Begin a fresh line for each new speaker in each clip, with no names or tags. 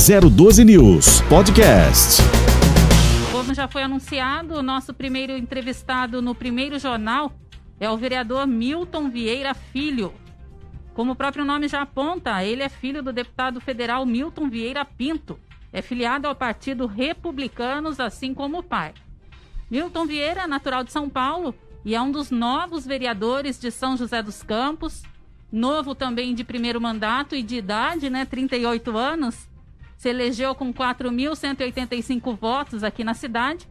012 News Podcast.
Como já foi anunciado, o nosso primeiro entrevistado no primeiro jornal é o vereador Milton Vieira Filho. Como o próprio nome já aponta, ele é filho do deputado federal Milton Vieira Pinto. É filiado ao Partido Republicanos, assim como o pai. Milton Vieira, natural de São Paulo, e é um dos novos vereadores de São José dos Campos, novo também de primeiro mandato e de idade, né, 38 anos. Se elegeu com 4.185 votos aqui na cidade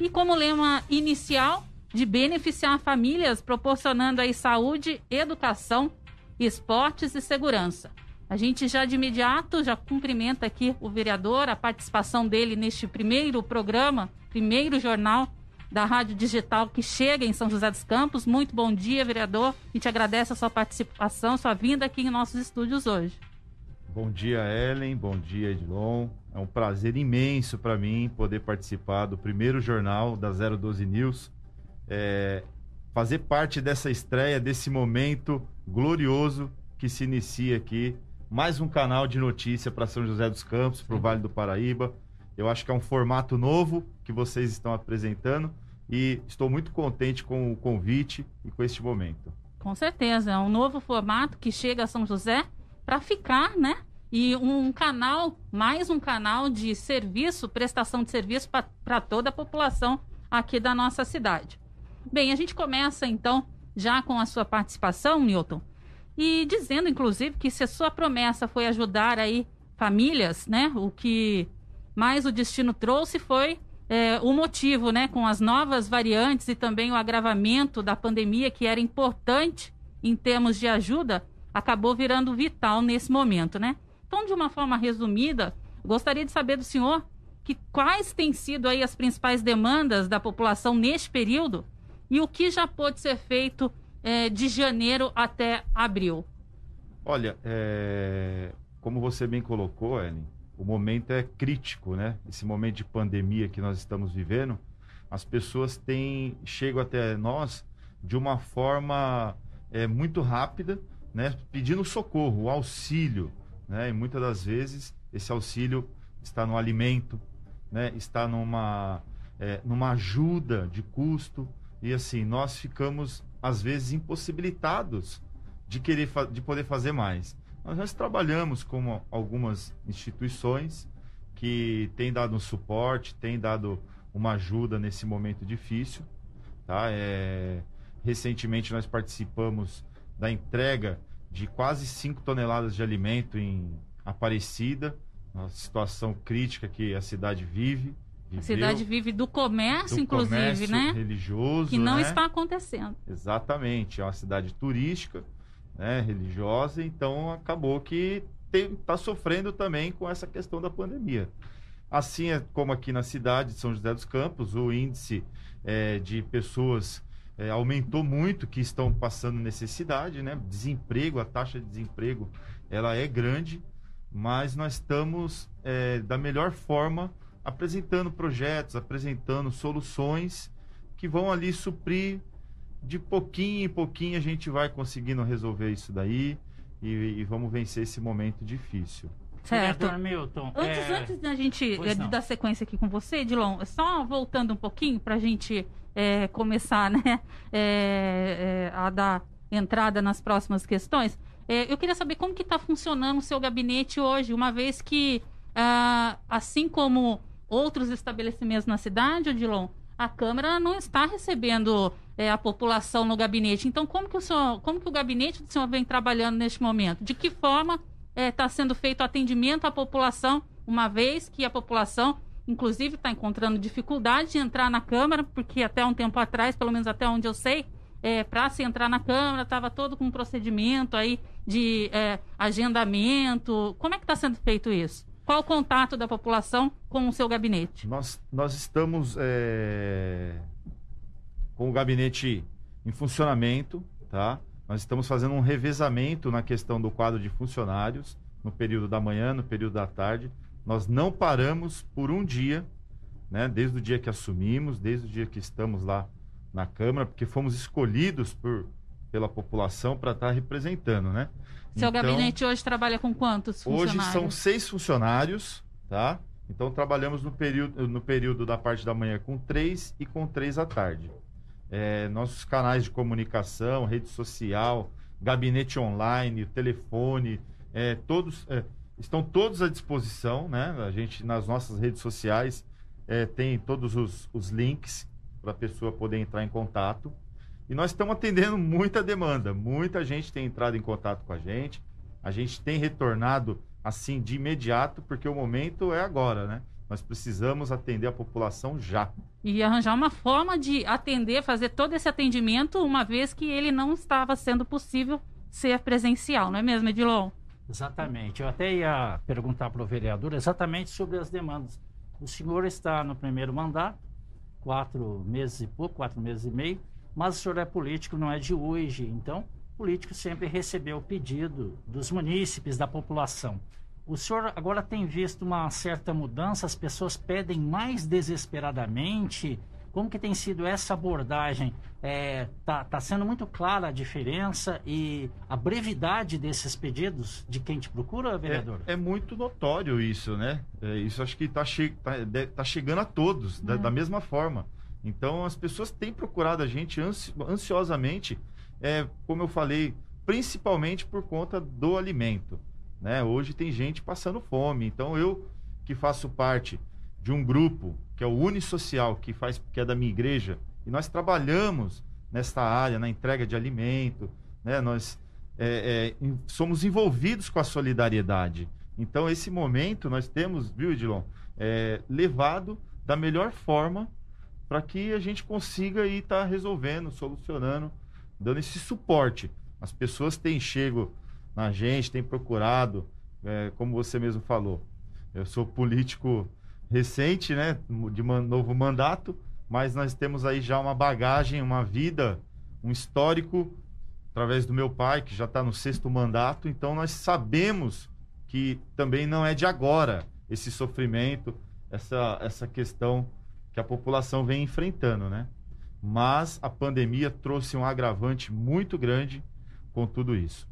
e como lema inicial de beneficiar famílias, proporcionando aí saúde, educação, esportes e segurança. A gente já de imediato já cumprimenta aqui o vereador, a participação dele neste primeiro programa, primeiro jornal da Rádio Digital que chega em São José dos Campos. Muito bom dia, vereador. A gente agradece a sua participação, sua vinda aqui em nossos estúdios hoje.
Bom dia, Ellen. Bom dia, Edilon. É um prazer imenso para mim poder participar do primeiro jornal da 012 News. É, fazer parte dessa estreia, desse momento glorioso que se inicia aqui. Mais um canal de notícia para São José dos Campos, para o Vale do Paraíba. Eu acho que é um formato novo que vocês estão apresentando e estou muito contente com o convite e com este momento.
Com certeza, é um novo formato que chega a São José para ficar, né? E um canal, mais um canal de serviço, prestação de serviço para toda a população aqui da nossa cidade. Bem, a gente começa então já com a sua participação, Newton, e dizendo inclusive que se a sua promessa foi ajudar aí famílias, né? O que mas o destino trouxe foi é, o motivo, né, com as novas variantes e também o agravamento da pandemia, que era importante em termos de ajuda, acabou virando vital nesse momento, né? Então, de uma forma resumida, gostaria de saber do senhor que quais têm sido aí as principais demandas da população neste período e o que já pode ser feito é, de janeiro até abril.
Olha, é... como você bem colocou, Ellen, o momento é crítico, né? Esse momento de pandemia que nós estamos vivendo, as pessoas têm chegam até nós de uma forma é, muito rápida, né? Pedindo socorro, auxílio, né? E muitas das vezes esse auxílio está no alimento, né? Está numa é, numa ajuda de custo e assim nós ficamos às vezes impossibilitados de querer de poder fazer mais. Nós, nós trabalhamos com algumas instituições que têm dado um suporte, têm dado uma ajuda nesse momento difícil. Tá? É, recentemente nós participamos da entrega de quase 5 toneladas de alimento em Aparecida, uma situação crítica que a cidade vive.
Viveu, a cidade vive do comércio, do inclusive,
comércio
né?
religioso.
Que não
né?
está acontecendo.
Exatamente. É uma cidade turística né, religiosa, então acabou que está sofrendo também com essa questão da pandemia. Assim é como aqui na cidade de São José dos Campos, o índice é, de pessoas é, aumentou muito que estão passando necessidade, né? Desemprego, a taxa de desemprego, ela é grande, mas nós estamos é, da melhor forma apresentando projetos, apresentando soluções que vão ali suprir de pouquinho em pouquinho a gente vai conseguindo resolver isso daí e, e vamos vencer esse momento difícil.
Certo. Milton, antes, é... antes da gente é, dar sequência aqui com você, Edilon, só voltando um pouquinho para a gente é, começar né, é, é, a dar entrada nas próximas questões, é, eu queria saber como que está funcionando o seu gabinete hoje, uma vez que, ah, assim como outros estabelecimentos na cidade, Edilon, a Câmara não está recebendo é, a população no gabinete. Então, como que, o senhor, como que o gabinete do senhor vem trabalhando neste momento? De que forma está é, sendo feito atendimento à população, uma vez que a população, inclusive, está encontrando dificuldade de entrar na Câmara, porque até um tempo atrás, pelo menos até onde eu sei, é, para se entrar na Câmara, estava todo com um procedimento aí de é, agendamento. Como é que está sendo feito isso? Qual o contato da população com o seu gabinete?
Nós, nós estamos é, com o gabinete em funcionamento, tá? Nós estamos fazendo um revezamento na questão do quadro de funcionários, no período da manhã, no período da tarde. Nós não paramos por um dia, né? Desde o dia que assumimos, desde o dia que estamos lá na Câmara, porque fomos escolhidos por, pela população para estar tá representando, né?
Seu então, gabinete hoje trabalha com quantos funcionários?
Hoje são seis funcionários, tá? Então trabalhamos no período, no período da parte da manhã com três e com três à tarde. É, nossos canais de comunicação, rede social, gabinete online, telefone, é, todos é, estão todos à disposição, né? A gente nas nossas redes sociais é, tem todos os, os links para a pessoa poder entrar em contato. E nós estamos atendendo muita demanda, muita gente tem entrado em contato com a gente. A gente tem retornado assim de imediato, porque o momento é agora, né? Nós precisamos atender a população já.
E arranjar uma forma de atender, fazer todo esse atendimento, uma vez que ele não estava sendo possível ser presencial, não é mesmo, Edilon?
Exatamente. Eu até ia perguntar para o vereador exatamente sobre as demandas. O senhor está no primeiro mandato, quatro meses e pouco, quatro meses e meio, mas o senhor é político, não é de hoje. Então, político sempre recebeu o pedido dos munícipes, da população. O senhor agora tem visto uma certa mudança, as pessoas pedem mais desesperadamente. Como que tem sido essa abordagem? É, tá, tá sendo muito clara a diferença e a brevidade desses pedidos de quem te procura, vereador?
É, é muito notório isso, né? É, isso acho que está che tá, tá chegando a todos, da, da, mesma forma. Então as pessoas têm procurado a gente ansi ansiosamente é, como eu falei, principalmente por conta do alimento. Né? Hoje tem gente passando fome. Então eu, que faço parte de um grupo, que é o Unisocial, que, faz, que é da minha igreja, e nós trabalhamos nesta área, na entrega de alimento, né? nós é, é, somos envolvidos com a solidariedade. Então, esse momento nós temos, viu, Edilon, é, levado da melhor forma para que a gente consiga estar tá resolvendo, solucionando dando esse suporte. As pessoas têm chego na gente, têm procurado, é, como você mesmo falou. Eu sou político recente, né, de man novo mandato, mas nós temos aí já uma bagagem, uma vida, um histórico através do meu pai, que já está no sexto mandato, então nós sabemos que também não é de agora esse sofrimento, essa, essa questão que a população vem enfrentando, né? mas a pandemia trouxe um agravante muito grande com tudo isso.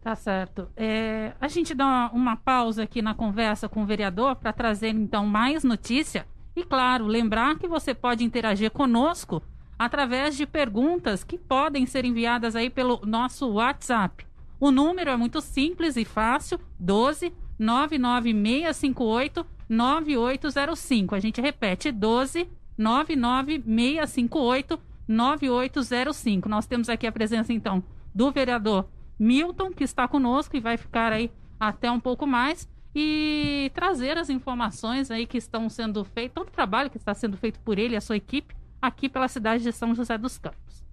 Tá certo. É, a gente dá uma, uma, pausa aqui na conversa com o vereador para trazer então mais notícia. E claro, lembrar que você pode interagir conosco através de perguntas que podem ser enviadas aí pelo nosso WhatsApp. O número é muito simples e fácil: 12 99658 9805. A gente repete: 12 99658 9805. Nós temos aqui a presença, então, do vereador Milton, que está conosco e vai ficar aí até um pouco mais e trazer as informações aí que estão sendo feitas, todo o trabalho que está sendo feito por ele e a sua equipe aqui pela cidade de São José dos Campos.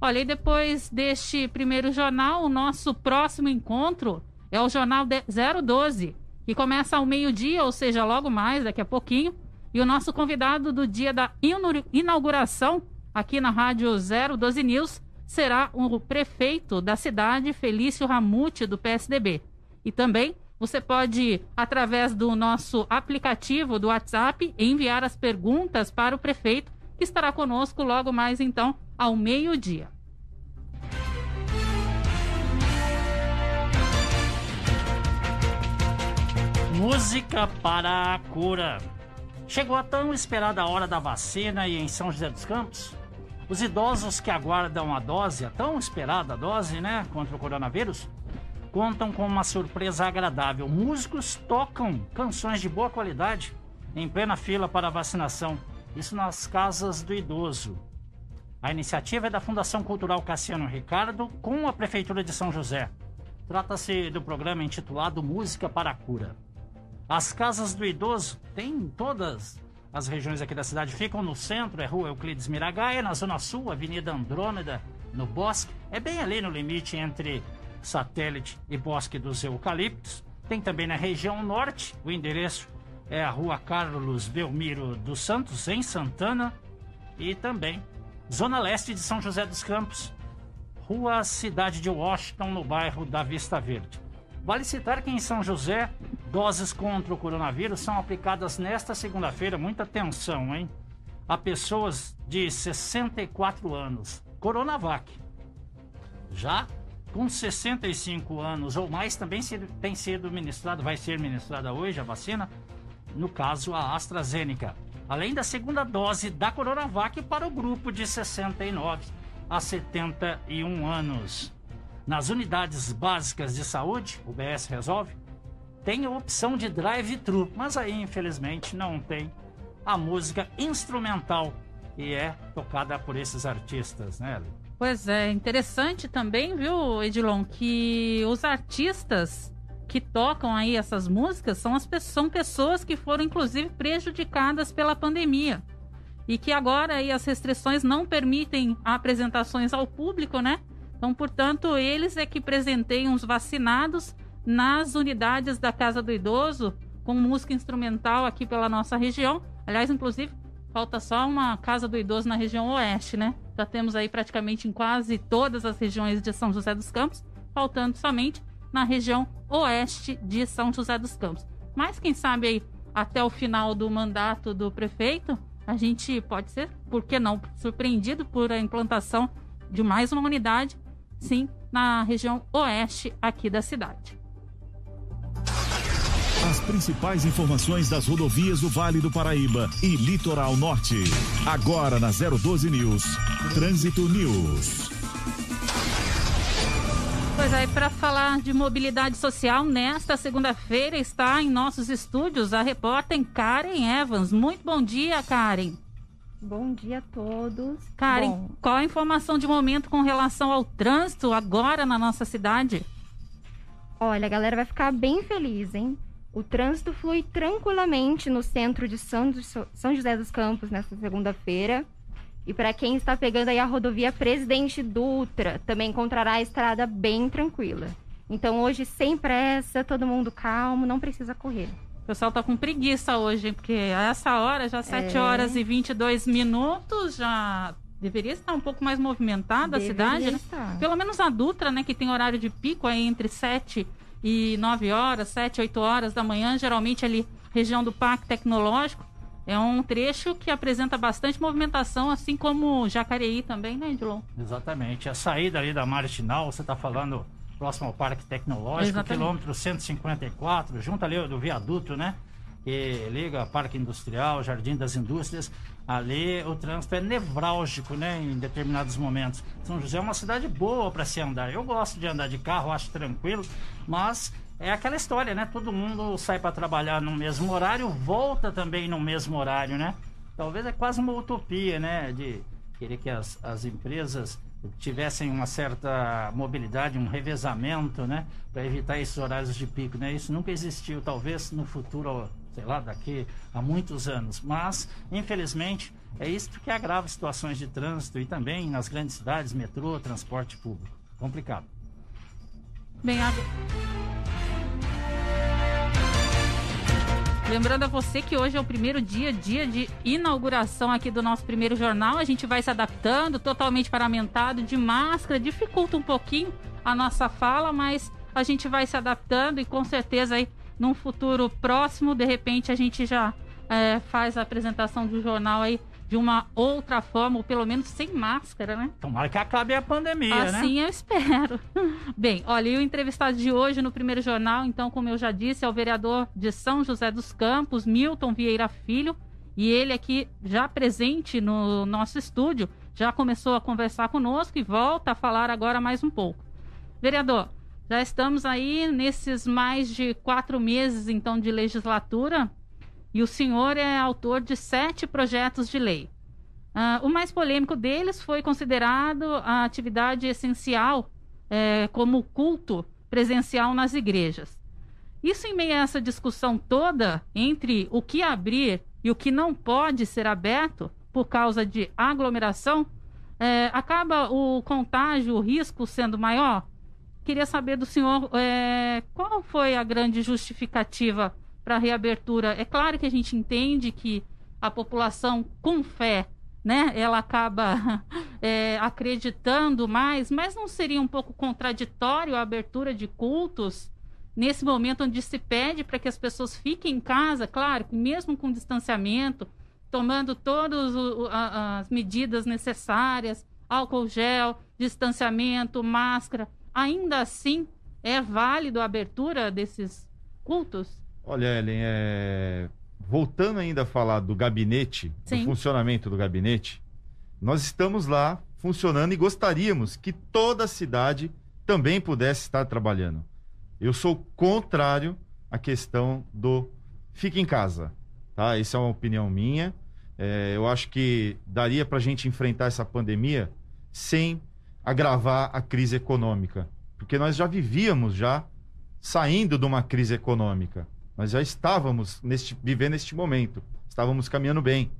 Olha, e depois deste primeiro jornal, o nosso próximo encontro é o Jornal 012, que começa ao meio-dia, ou seja, logo mais, daqui a pouquinho, e o nosso convidado do dia da inauguração aqui na Rádio 012 News será o prefeito da cidade, Felício Ramute, do PSDB. E também você pode, através do nosso aplicativo do WhatsApp, enviar as perguntas para o prefeito, que estará conosco logo mais então ao meio-dia.
Música para a cura. Chegou a tão esperada hora da vacina e em São José dos Campos, os idosos que aguardam a dose, a tão esperada dose, né, contra o coronavírus, contam com uma surpresa agradável. Músicos tocam canções de boa qualidade em plena fila para vacinação. Isso nas casas do idoso. A iniciativa é da Fundação Cultural Cassiano Ricardo com a Prefeitura de São José. Trata-se do programa intitulado Música para a Cura. As casas do idoso tem todas as regiões aqui da cidade. Ficam no centro, é Rua Euclides Miragaia, na Zona Sul, Avenida Andrômeda, no Bosque. É bem ali no limite entre Satélite e Bosque dos Eucaliptos. Tem também na região norte, o endereço é a Rua Carlos Belmiro dos Santos, em Santana. E também Zona Leste de São José dos Campos, Rua Cidade de Washington, no bairro da Vista Verde. Vale citar que em São José, doses contra o coronavírus são aplicadas nesta segunda-feira. Muita atenção, hein? A pessoas de 64 anos. Coronavac. Já com 65 anos ou mais também tem sido ministrado, vai ser ministrada hoje a vacina, no caso a AstraZeneca. Além da segunda dose da Coronavac para o grupo de 69 a 71 anos. Nas unidades básicas de saúde, o BS Resolve, tem a opção de drive-thru, mas aí infelizmente não tem a música instrumental e é tocada por esses artistas, né?
Pois é, interessante também, viu, Edilon, que os artistas que tocam aí essas músicas são, as, são pessoas que foram inclusive prejudicadas pela pandemia e que agora aí as restrições não permitem apresentações ao público, né? Então, portanto, eles é que presenteiam os vacinados nas unidades da Casa do Idoso com música instrumental aqui pela nossa região. Aliás, inclusive, falta só uma Casa do Idoso na região oeste, né? Já temos aí praticamente em quase todas as regiões de São José dos Campos, faltando somente na região oeste de São José dos Campos. Mas quem sabe aí até o final do mandato do prefeito, a gente pode ser, por que não, surpreendido por a implantação de mais uma unidade, sim, na região oeste aqui da cidade.
As principais informações das rodovias do Vale do Paraíba e Litoral Norte. Agora na 012 News. Trânsito News.
Pois aí, para falar de mobilidade social, nesta segunda-feira está em nossos estúdios a repórter Karen Evans. Muito bom dia, Karen.
Bom dia a todos.
Karen,
bom,
qual a informação de momento com relação ao trânsito agora na nossa cidade?
Olha, a galera vai ficar bem feliz, hein? O trânsito flui tranquilamente no centro de São, São José dos Campos nesta segunda-feira. E para quem está pegando aí a rodovia Presidente Dutra, também encontrará a estrada bem tranquila. Então hoje sem pressa, todo mundo calmo, não precisa correr.
O pessoal tá com preguiça hoje, porque a essa hora, já 7 é... horas e 22 minutos, já deveria estar um pouco mais movimentada deveria a cidade, né? Estar. Pelo menos a Dutra, né, que tem horário de pico aí entre 7 e 9 horas, 7, 8 horas da manhã, geralmente ali região do Parque Tecnológico. É um trecho que apresenta bastante movimentação, assim como Jacareí também, né, Edilon?
Exatamente. A saída ali da Marginal, você está falando próximo ao Parque Tecnológico, Exatamente. quilômetro 154, junto ali do viaduto, né? Que liga Parque Industrial, Jardim das Indústrias. Ali o trânsito é nevrálgico, né? Em determinados momentos. São José é uma cidade boa para se andar. Eu gosto de andar de carro, acho tranquilo, mas é aquela história, né? Todo mundo sai para trabalhar no mesmo horário, volta também no mesmo horário, né? Talvez é quase uma utopia, né? De querer que as, as empresas tivessem uma certa mobilidade, um revezamento, né, para evitar esses horários de pico, né? Isso nunca existiu, talvez no futuro, sei lá, daqui a muitos anos, mas infelizmente é isso que agrava situações de trânsito e também nas grandes cidades, metrô, transporte público. Complicado.
Bem, Lembrando a você que hoje é o primeiro dia, dia de inauguração aqui do nosso primeiro jornal. A gente vai se adaptando, totalmente paramentado, de máscara, dificulta um pouquinho a nossa fala, mas a gente vai se adaptando e com certeza aí num futuro próximo, de repente a gente já é, faz a apresentação do jornal aí de uma outra forma, ou pelo menos sem máscara, né?
Tomara que acabe a pandemia,
assim
né?
Assim eu espero. Bem, olha, e o entrevistado de hoje no primeiro jornal, então, como eu já disse, é o vereador de São José dos Campos, Milton Vieira Filho, e ele aqui já presente no nosso estúdio, já começou a conversar conosco e volta a falar agora mais um pouco. Vereador, já estamos aí nesses mais de quatro meses, então, de legislatura. E o senhor é autor de sete projetos de lei. Uh, o mais polêmico deles foi considerado a atividade essencial é, como culto presencial nas igrejas. Isso, em meio a essa discussão toda entre o que abrir e o que não pode ser aberto por causa de aglomeração, é, acaba o contágio, o risco sendo maior. Queria saber do senhor é, qual foi a grande justificativa para reabertura. É claro que a gente entende que a população com fé, né, ela acaba é, acreditando mais, mas não seria um pouco contraditório a abertura de cultos nesse momento onde se pede para que as pessoas fiquem em casa, claro, mesmo com distanciamento, tomando todas as medidas necessárias, álcool gel, distanciamento, máscara, ainda assim é válido a abertura desses cultos?
Olha, Ellen, é... voltando ainda a falar do gabinete,
Sim.
do funcionamento do gabinete, nós estamos lá funcionando e gostaríamos que toda a cidade também pudesse estar trabalhando. Eu sou contrário à questão do fique em casa, tá? Essa é uma opinião minha. É, eu acho que daria para a gente enfrentar essa pandemia sem agravar a crise econômica, porque nós já vivíamos já saindo de uma crise econômica. Nós já estávamos neste, vivendo este momento, estávamos caminhando bem.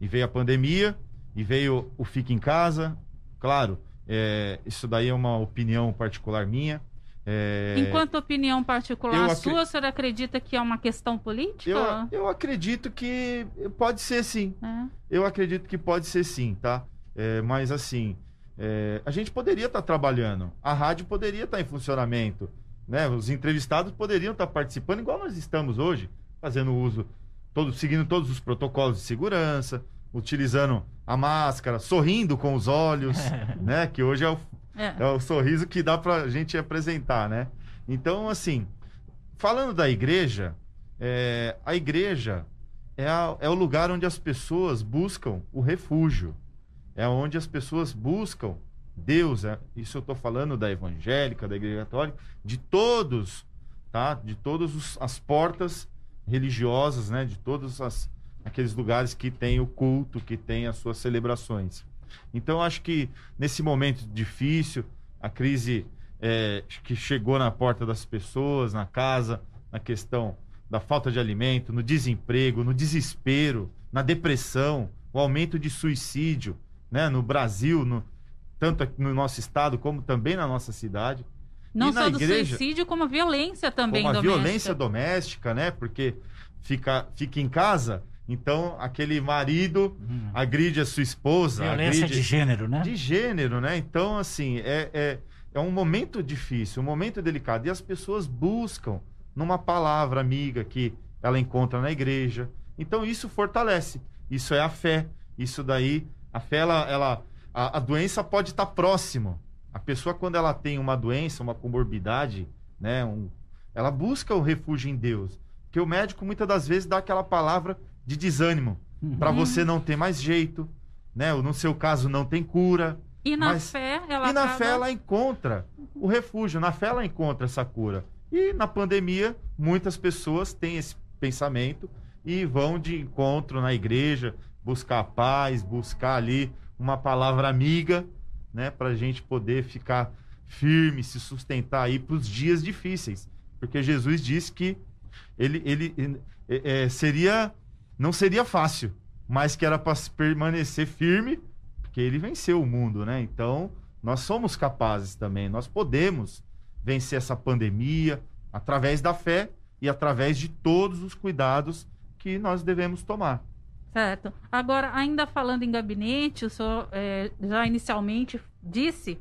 E veio a pandemia, e veio o fique em casa. Claro, é, isso daí é uma opinião particular minha. É,
Enquanto opinião particular
eu acre-
sua, o senhor acredita que é uma questão política?
eu, eu acredito que pode ser sim.
É.
Eu acredito que pode ser sim, tá? É, mas assim, é, a gente poderia estar trabalhando, a rádio poderia estar em funcionamento, né? Os entrevistados poderiam estar participando, igual nós estamos hoje, fazendo uso, todo, seguindo todos os protocolos de segurança, utilizando a máscara, sorrindo com os olhos, né? Que hoje é o,
É.
é o sorriso que dá pra gente apresentar, né? Então, assim, falando da igreja, é, a igreja é, a- é o lugar onde as pessoas buscam o refúgio. É onde as pessoas buscam Deus. é- isso eu estou falando da evangélica, da igreja católica, de todos, tá? De todas as portas religiosas, né? De todos as, aqueles lugares que tem o culto, que tem as suas celebrações. Então, acho que nesse momento difícil, a crise é, que chegou na porta das pessoas, na casa, na questão da falta de alimento, no desemprego, no desespero, na depressão, o aumento de suicídio, né, no Brasil, no, tanto aqui no nosso estado como também na nossa cidade.
Não
E na
só do
igreja-
suicídio, como a violência também
como a
doméstica.
violência doméstica, né? Porque fica, fica em casa, então aquele marido
Hum.
agride a sua esposa,
Violência
agride
de gênero, né?
de gênero, né? Então, assim, é, é, é um momento difícil, um momento delicado. E as pessoas buscam numa palavra amiga que ela encontra na igreja. Então, isso fortalece. Isso é a fé. Isso daí, a fé, ela, ela a, a doença pode estar próximo. A pessoa, quando ela tem uma doença, uma comorbidade, né? Um, ela busca o refúgio em Deus. Porque o médico, muitas das vezes, dá aquela palavra de desânimo.
Uhum.
Para você não ter mais jeito, né? Ou no seu caso, não tem cura.
E na
Mas-
fé, ela
E na
acaba...
fé ela encontra o refúgio, na fé ela encontra essa cura. E na pandemia, muitas pessoas têm esse pensamento e vão de encontro na igreja, buscar paz, buscar ali uma palavra amiga, né, para a gente poder ficar firme, se sustentar aí para os dias difíceis. Porque Jesus disse que ele, ele é, seria, não seria fácil, mas que era para permanecer firme porque ele venceu o mundo, né? Então, nós somos capazes também, nós podemos vencer essa pandemia através da fé e através de todos os cuidados que nós devemos tomar.
Certo. Agora, ainda falando em gabinete, o senhor eh, já inicialmente disse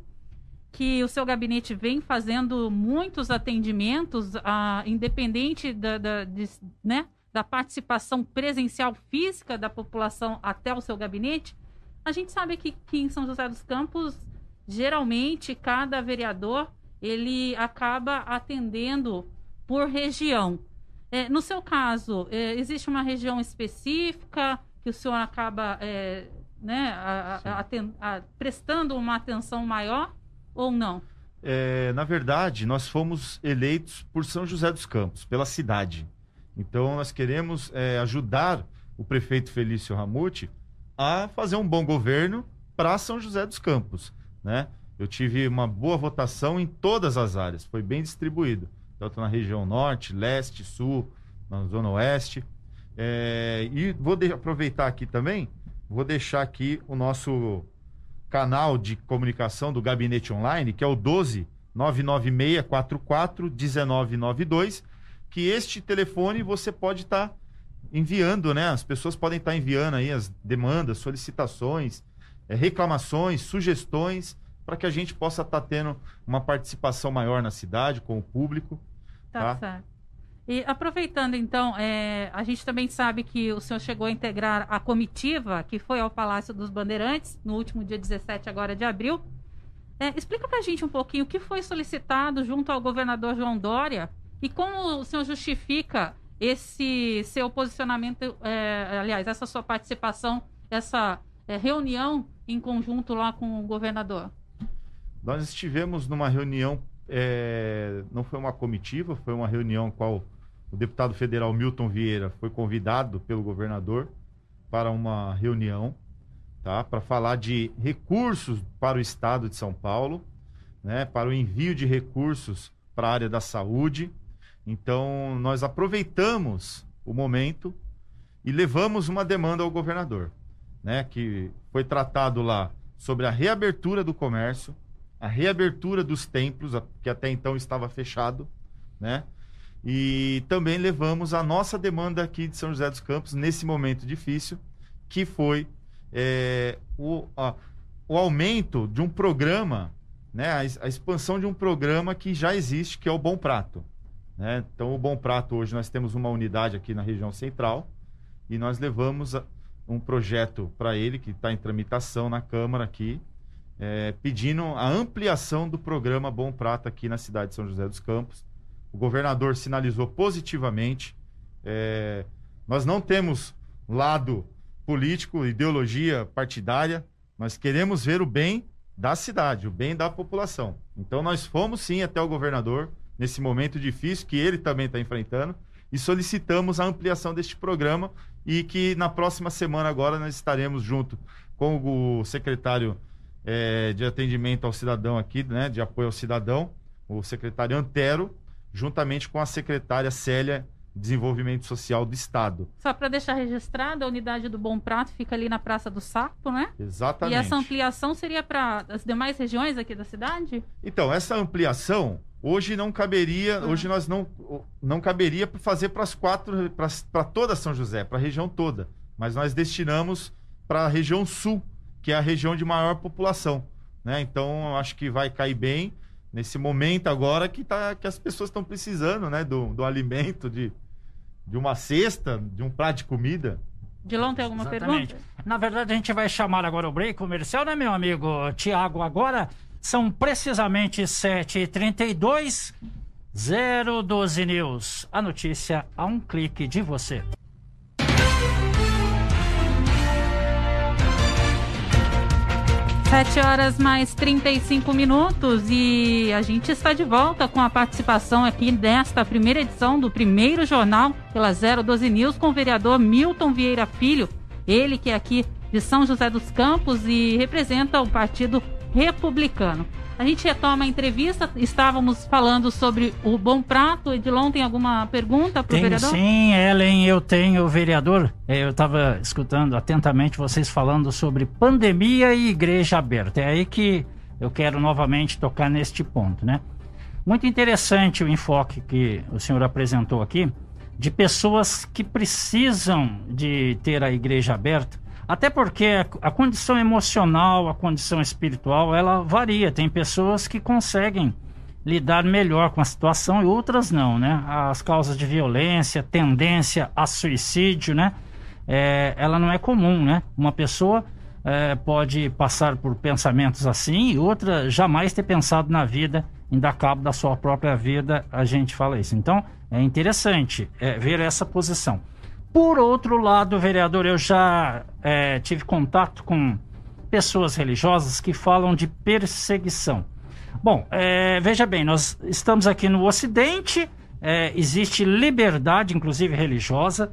que o seu gabinete vem fazendo muitos atendimentos, ah, independente da, da, de- né, da participação presencial física da população até o seu gabinete. A gente sabe que, que em São José dos Campos, geralmente, cada vereador ele acaba atendendo por região. É, no seu caso, é, existe uma região específica que o senhor acaba é, né, a- a- a- prestando uma atenção maior ou não?
É, na verdade, nós fomos eleitos por São José dos Campos, pela cidade. Então, nós queremos é, ajudar o prefeito Felício Ramute a fazer um bom governo para São José dos Campos. Né? Eu tive uma boa votação em todas as áreas, foi bem distribuído, tanto na região norte, leste, sul, na zona oeste. É, e vou de- aproveitar aqui também, vou deixar aqui o nosso canal de comunicação do Gabinete Online, que é o 12 996 44 1992, que este telefone você pode estar enviando, né? As pessoas podem estar enviando aí as demandas, solicitações, eh, reclamações, sugestões, para que a gente possa estar tendo uma participação maior na cidade, com o público.
Tá,
Tá.
certo. E aproveitando, então, é, a gente também sabe que o senhor chegou a integrar a comitiva que foi ao Palácio dos Bandeirantes no último dia 17 agora de abril. É, explica pra gente um pouquinho o que foi solicitado junto ao governador João Dória e como o senhor justifica esse seu posicionamento, é, aliás, essa sua participação, essa é, reunião em conjunto lá com o governador?
Nós estivemos numa reunião, é, não foi uma comitiva, foi uma reunião qual o deputado federal Milton Vieira foi convidado pelo governador para uma reunião, tá? Para falar de recursos para o estado de São Paulo, né? Para o envio de recursos para a área da saúde. Então, nós aproveitamos o momento e levamos uma demanda ao governador, né? Que foi tratado lá sobre a reabertura do comércio, a reabertura dos templos, que até então estava fechado, né? E também levamos a nossa demanda aqui de São José dos Campos nesse momento difícil, que foi é, o, a, o aumento de um programa, né, a, a, expansão de um programa que já existe, que é o Bom Prato. Né? Então, o Bom Prato, hoje nós temos uma unidade aqui na região central e nós levamos a, um projeto para ele, que está em tramitação na Câmara aqui, é, pedindo a ampliação do programa Bom Prato aqui na cidade de São José dos Campos o governador sinalizou positivamente. É, nós não temos lado político, ideologia partidária, nós queremos ver o bem da cidade, o bem da população. Então nós fomos sim até o governador nesse momento difícil que ele também está enfrentando e solicitamos a ampliação deste programa e que na próxima semana agora nós estaremos junto com o secretário é, de atendimento ao cidadão aqui, né, de apoio ao cidadão, o secretário Antero, juntamente com a secretária Célia Desenvolvimento Social do Estado.
Só para deixar registrado, a unidade do Bom Prato fica ali na Praça do Sapo, né?
Exatamente.
E essa ampliação seria para as demais regiões aqui da cidade?
Então, essa ampliação hoje não caberia, ah. hoje nós não não caberia para fazer para as quatro, para toda São José, para a região toda, mas nós destinamos para a região sul, que é a região de maior população, né? Então, acho que vai cair bem nesse momento agora que, tá, que as pessoas estão precisando, né? Do, do alimento, de, de uma cesta, de um prato de comida.
Dilon, tem alguma Exatamente. pergunta?
Na verdade, a gente vai chamar agora o break comercial, né, meu amigo Tiago? Agora são precisamente 7h32, 012 News. A notícia a um clique de você.
7 horas mais 35 minutos e a gente está de volta com a participação aqui nesta primeira edição do primeiro jornal pela 012 News com o vereador Milton Vieira Filho, ele que é aqui de São José dos Campos e representa o Partido Republicano. A gente retoma a entrevista, estávamos falando sobre o Bom Prato. Edilon, tem alguma pergunta para o vereador?
Sim, Ellen, eu tenho, vereador. É, eu estava escutando atentamente vocês falando sobre pandemia e igreja aberta. É aí que eu quero novamente tocar neste ponto, né? Muito interessante o enfoque que o senhor apresentou aqui de pessoas que precisam de ter a igreja aberta até porque a condição emocional, a condição espiritual, ela varia. Tem pessoas que conseguem lidar melhor com a situação e outras não, né? As causas de violência, tendência a suicídio, né? É, ela não é comum, né? Uma pessoa é, pode passar por pensamentos assim e outra jamais ter pensado na vida, em dar cabo da sua própria vida, a gente fala isso. Então, é interessante é, ver essa posição. Por outro lado, vereador, eu já é, tive contato com pessoas religiosas que falam de perseguição. Bom, é, veja bem, nós estamos aqui no Ocidente, é, existe liberdade, inclusive religiosa.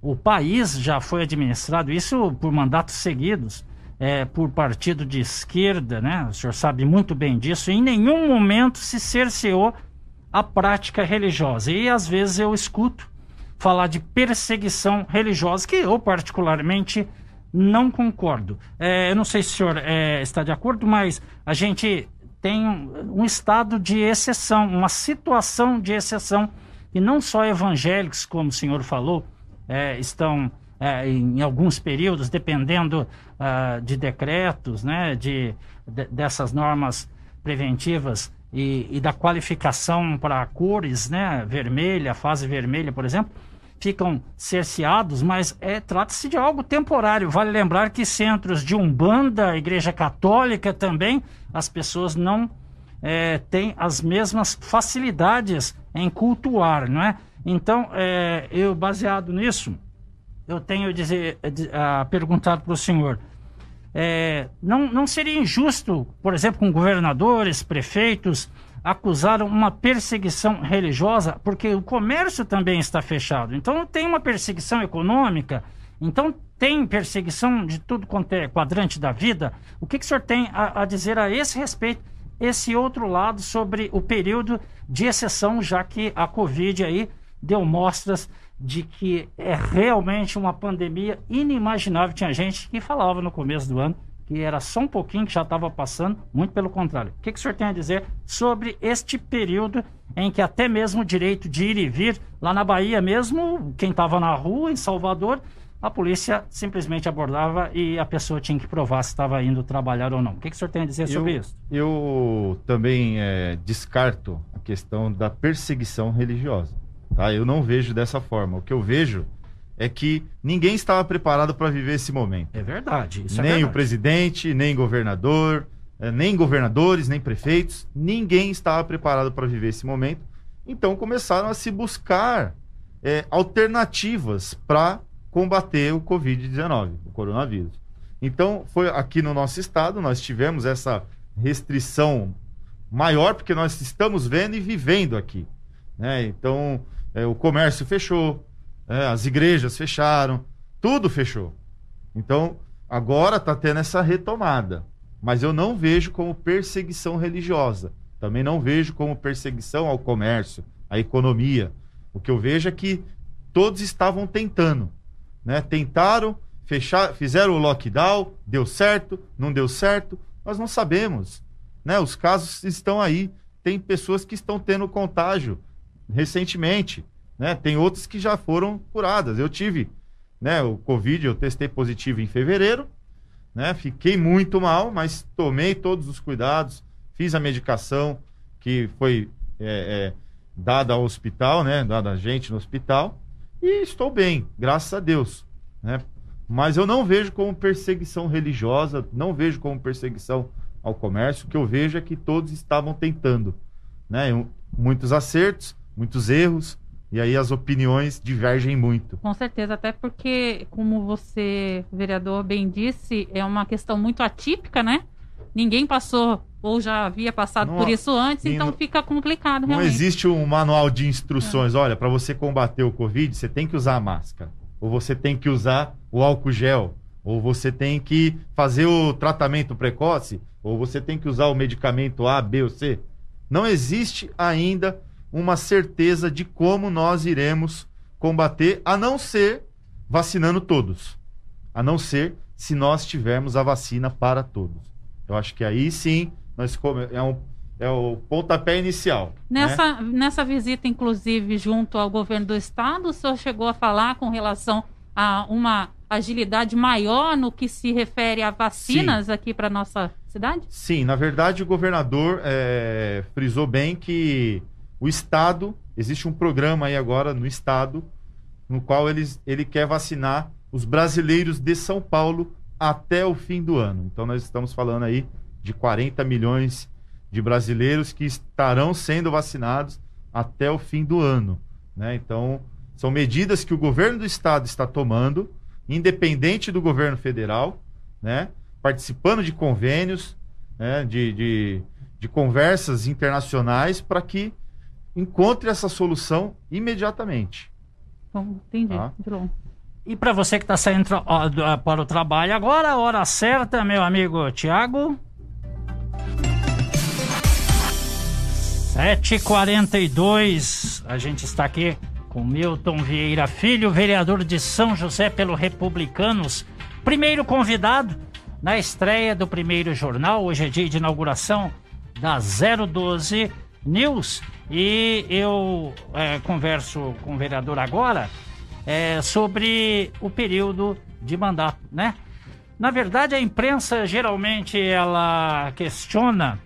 O país já foi administrado, isso por mandatos seguidos, é, por partido de esquerda, né? O senhor sabe muito bem disso. Em nenhum momento se cerceou a prática religiosa. E às vezes eu escuto falar de perseguição religiosa, que eu particularmente não concordo. É, eu não sei se o senhor é, está de acordo, mas a gente tem um, um, estado de exceção, uma situação de exceção, e não só evangélicos, como o senhor falou, é, estão é, em alguns períodos, dependendo uh, de decretos, né, de, de, dessas normas preventivas e, e da qualificação para cores, né, vermelha, fase vermelha, por exemplo, ficam cerceados, mas é, trata-se de algo temporário. Vale lembrar que centros de Umbanda, Igreja Católica também, as pessoas não é, têm as mesmas facilidades em cultuar, não é? Então, é, eu, baseado nisso, eu tenho dizer, a perguntar para o senhor, é, não, não seria injusto, por exemplo, com governadores, prefeitos, acusaram uma perseguição religiosa, porque o comércio também está fechado. Então tem uma perseguição econômica, então tem perseguição de tudo quanto é quadrante da vida. O que, que o senhor tem a, a dizer a esse respeito, esse outro lado sobre o período de exceção, já que a Covid aí deu mostras de que é realmente uma pandemia inimaginável. Tinha gente que falava no começo do ano que era só um pouquinho que já estava passando, muito pelo contrário. O que, que o senhor tem a dizer sobre este período em que até mesmo o direito de ir e vir, lá na Bahia mesmo, quem estava na rua, em Salvador, a polícia simplesmente abordava e a pessoa tinha que provar se estava indo trabalhar ou não. O que, que o senhor tem a dizer sobre
eu,
isso?
Eu também é, descarto a questão da perseguição religiosa. Tá? Eu não vejo dessa forma. O que eu vejo é que ninguém estava preparado para viver esse momento.
É verdade.
É nem
é verdade.
o presidente, nem governador, é, nem governadores, nem prefeitos, ninguém estava preparado para viver esse momento. Então começaram a se buscar é, alternativas para combater o Covid-19, o coronavírus. Então, foi aqui no nosso estado, nós tivemos essa restrição maior, porque nós estamos vendo e vivendo aqui. Né? Então, é, o comércio fechou, é, as igrejas fecharam, tudo fechou. Então, agora está tendo essa retomada. Mas eu não vejo como perseguição religiosa. Também não vejo como perseguição ao comércio, à economia. O que eu vejo é que todos estavam tentando. Né? Tentaram, fechar, fizeram o lockdown, deu certo, não deu certo. Nós não sabemos. Né? Os casos estão aí. Tem pessoas que estão tendo contágio recentemente. Né? Tem outras que já foram curadas. Eu tive né, o Covid, eu testei positivo em fevereiro, né? Fiquei muito mal, mas tomei todos os cuidados, fiz a medicação que foi é, é, dada ao hospital, né? Dada a gente no hospital e estou bem, graças a Deus, né? Mas eu não vejo como perseguição religiosa, não vejo como perseguição ao comércio. O que eu vejo é que todos estavam tentando, né? Muitos acertos, muitos erros, e aí as opiniões divergem muito.
Com certeza, até porque, como você, vereador, bem disse, é uma questão muito atípica, né? Ninguém passou ou já havia passado não, por isso antes, então não, fica complicado
realmente. Não existe um manual de instruções. É. Olha, para você combater o Covid, você tem que usar a máscara. Ou você tem que usar o álcool gel. Ou você tem que fazer o tratamento precoce. Ou você tem que usar o medicamento A, B ou C. Não existe ainda uma certeza de como nós iremos combater, a não ser vacinando todos. A não ser se nós tivermos a vacina para todos. Eu acho que aí sim nós é, um, é o pontapé inicial.
Nessa, né? nessa visita, inclusive, junto ao governo do estado, o senhor chegou a falar com relação a uma agilidade maior no que se refere a vacinas sim. aqui para nossa cidade?
Sim, na verdade o governador é, frisou bem que o Estado, existe um programa aí agora no Estado, no qual eles, ele quer vacinar os brasileiros de São Paulo até o fim do ano. Então nós estamos falando aí de 40 milhões de brasileiros que estarão sendo vacinados até o fim do ano. Né? Então, são medidas que o governo do estado está tomando, independente do governo federal, né? participando de convênios, né? de, de, de conversas internacionais para que encontre essa solução imediatamente.
Bom, entendi. Tá?
E para você que está saindo para o trabalho agora, a hora certa, meu amigo Tiago. 7h42, a gente está aqui com Milton Vieira Filho, vereador de São José pelo Republicanos, primeiro convidado na estreia do primeiro jornal. Hoje é dia de inauguração da 012 News e eu é, converso com o vereador agora é, sobre o período de mandato, né? Na verdade, a imprensa geralmente ela questiona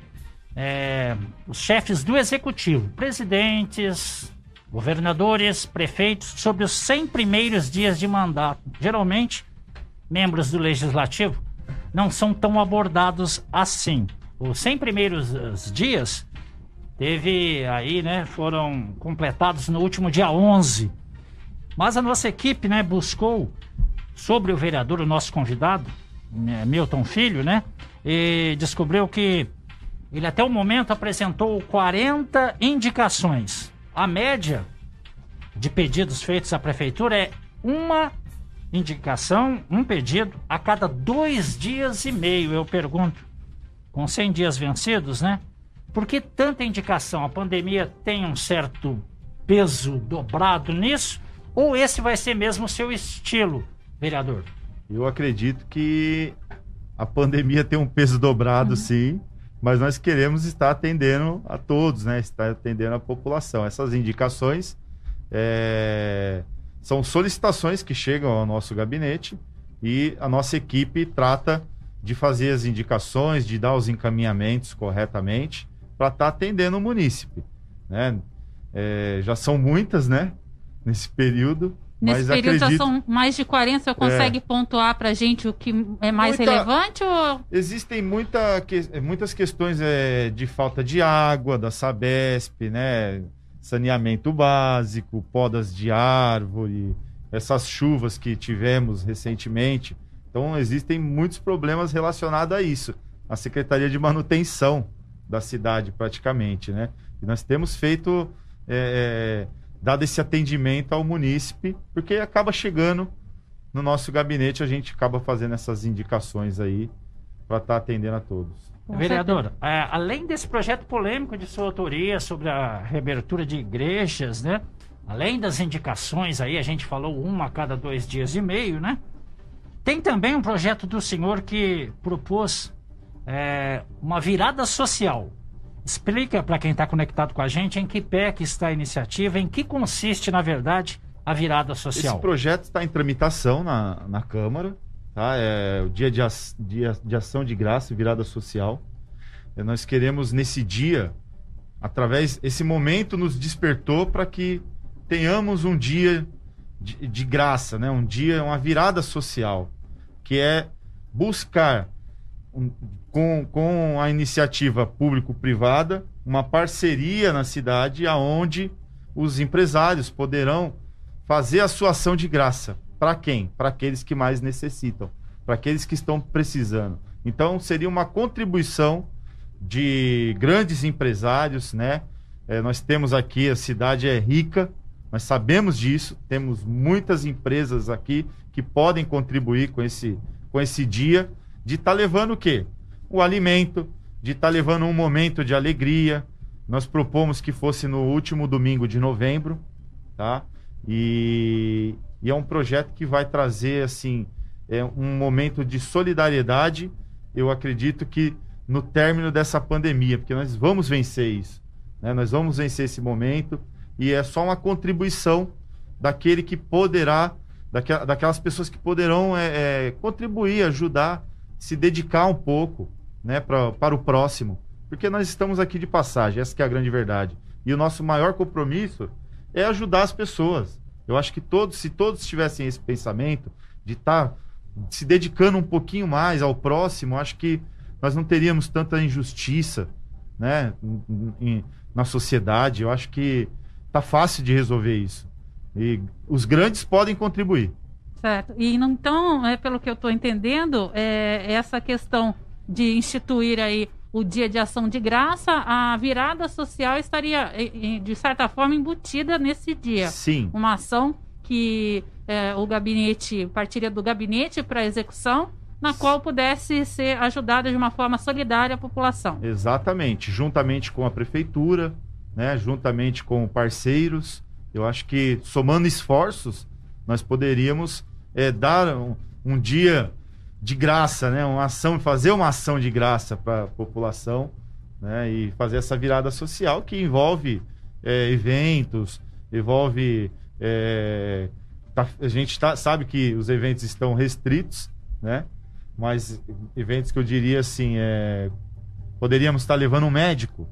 é, os chefes do executivo, presidentes, governadores, prefeitos, sobre os 100 primeiros dias de mandato. Geralmente, membros do legislativo não são tão abordados assim. Os 100 primeiros dias teve aí, né, foram completados no último dia 11. Mas a nossa equipe, né, buscou sobre o vereador, o nosso convidado, né, Milton Filho, né, e descobriu que ele até o momento apresentou 40 indicações. A média de pedidos feitos à prefeitura é uma indicação, um pedido a cada dois dias e meio. Eu pergunto, com 100 dias vencidos, né? Por que tanta indicação? A pandemia tem um certo peso dobrado nisso? Ou esse vai ser mesmo o seu estilo, vereador?
Eu acredito que a pandemia tem um peso dobrado, uhum. sim, mas nós queremos estar atendendo a todos, né? Estar atendendo a população. Essas indicações é... são solicitações que chegam ao nosso gabinete e a nossa equipe trata de fazer as indicações, de dar os encaminhamentos corretamente para estar tá atendendo o munícipe, né? É... já são muitas, né? Nesse período,
Nesse
Mas
período
acredito...
já são mais de 40, você consegue é. pontuar para a gente o que é mais muita... relevante? Ou...
Existem muita que... muitas questões é, de falta de água, da Sabesp, né? saneamento básico, podas de árvore, essas chuvas que tivemos recentemente. Então, existem muitos problemas relacionados a isso. A Secretaria de Manutenção da cidade, praticamente, né? E nós temos feito... É, é dado esse atendimento ao munícipe, porque acaba chegando no nosso gabinete, a gente acaba fazendo essas indicações aí para estar tá atendendo a todos.
Vereador, é, além desse projeto polêmico de sua autoria sobre a reabertura de igrejas, né? Além das indicações aí, a gente falou uma a cada dois dias e meio, né? Tem também um projeto do senhor que propôs é, uma virada social Explica para quem está conectado com a gente em que pé que está a iniciativa, em que consiste, na verdade, a virada social.
Esse projeto está em tramitação na, na Câmara, tá? É o dia de, dia de ação de graça e virada social. E nós queremos, nesse dia, através, esse momento nos despertou para que tenhamos um dia de, de graça, né? um dia, uma virada social, que é buscar um, com, com a iniciativa público-privada, uma parceria na cidade aonde os empresários poderão fazer a sua ação de graça. Para quem? Para aqueles que mais necessitam, para aqueles que estão precisando. Então, seria uma contribuição de grandes empresários, né? É, nós temos aqui, a cidade é rica, nós sabemos disso, temos muitas empresas aqui que podem contribuir com esse, com esse dia de estar tá levando o quê? O alimento, de estar tá levando um momento de alegria. Nós propomos que fosse no último domingo de novembro, tá? E, e é um projeto que vai trazer, assim, é um momento de solidariedade. Eu acredito que no término dessa pandemia, porque nós vamos vencer isso, né? Nós vamos vencer esse momento e é só uma contribuição daquele que poderá, daquelas pessoas que poderão é, é, contribuir, ajudar se dedicar um pouco né, pra, para o próximo. Porque nós estamos aqui de passagem, essa é a grande verdade. E o nosso maior compromisso é ajudar as pessoas. Eu acho que todos, se todos tivessem esse pensamento de estar tá se dedicando um pouquinho mais ao próximo, acho que nós não teríamos tanta injustiça né, em, na sociedade. Eu acho que tá fácil de resolver isso. E os grandes podem contribuir.
Certo. E então, é, pelo que eu estou entendendo, é, essa questão de instituir aí o dia de ação de graça, a virada social estaria, de certa forma, embutida nesse dia.
Sim.
Uma ação que é, o gabinete partiria do gabinete para execução, na qual pudesse ser ajudada de uma forma solidária a população.
Exatamente, juntamente com a prefeitura, né, juntamente com parceiros. Eu acho que somando esforços, nós poderíamos é, dar um, um, dia de graça, né? Uma ação, fazer uma ação de graça para a população, né? E fazer essa virada social que envolve é, eventos, envolve é, tá, a gente tá, sabe que os eventos estão restritos, né? Mas eventos que eu diria assim, é, poderíamos estar levando um médico,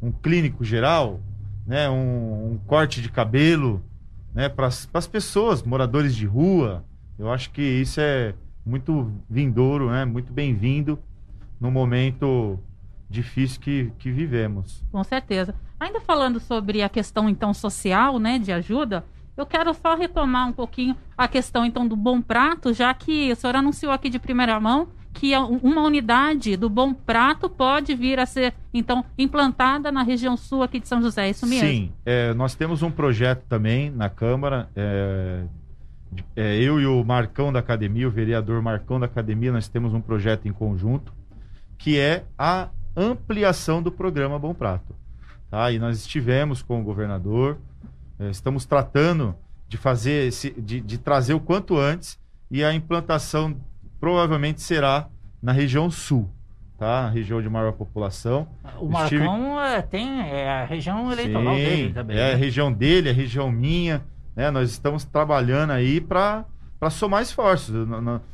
um clínico geral, né, um, um corte de cabelo, né, para as pessoas, moradores de rua. Eu acho que isso é muito vindouro, né, muito bem-vindo no momento difícil que, que vivemos.
Com certeza. Ainda falando sobre a questão então social, né, de ajuda, eu quero só retomar um pouquinho a questão então do Bom Prato, já que o senhor anunciou aqui de primeira mão que uma unidade do Bom Prato pode vir a ser então implantada na região sul aqui de São José, é isso mesmo?
Sim, é, nós temos um projeto também na Câmara. É, é, eu e o Marcão da Academia, o vereador Marcão da Academia, nós temos um projeto em conjunto que é a ampliação do programa Bom Prato. Tá? E nós estivemos com o governador, é, estamos tratando de fazer esse, de, de trazer o quanto antes e a implantação provavelmente será na região sul, tá? A região de maior população.
O Estive... Marcão é, tem é a região eleitoral Sim, dele também.
É
né?
a região dele, a região minha, né? Nós estamos trabalhando aí para somar esforços.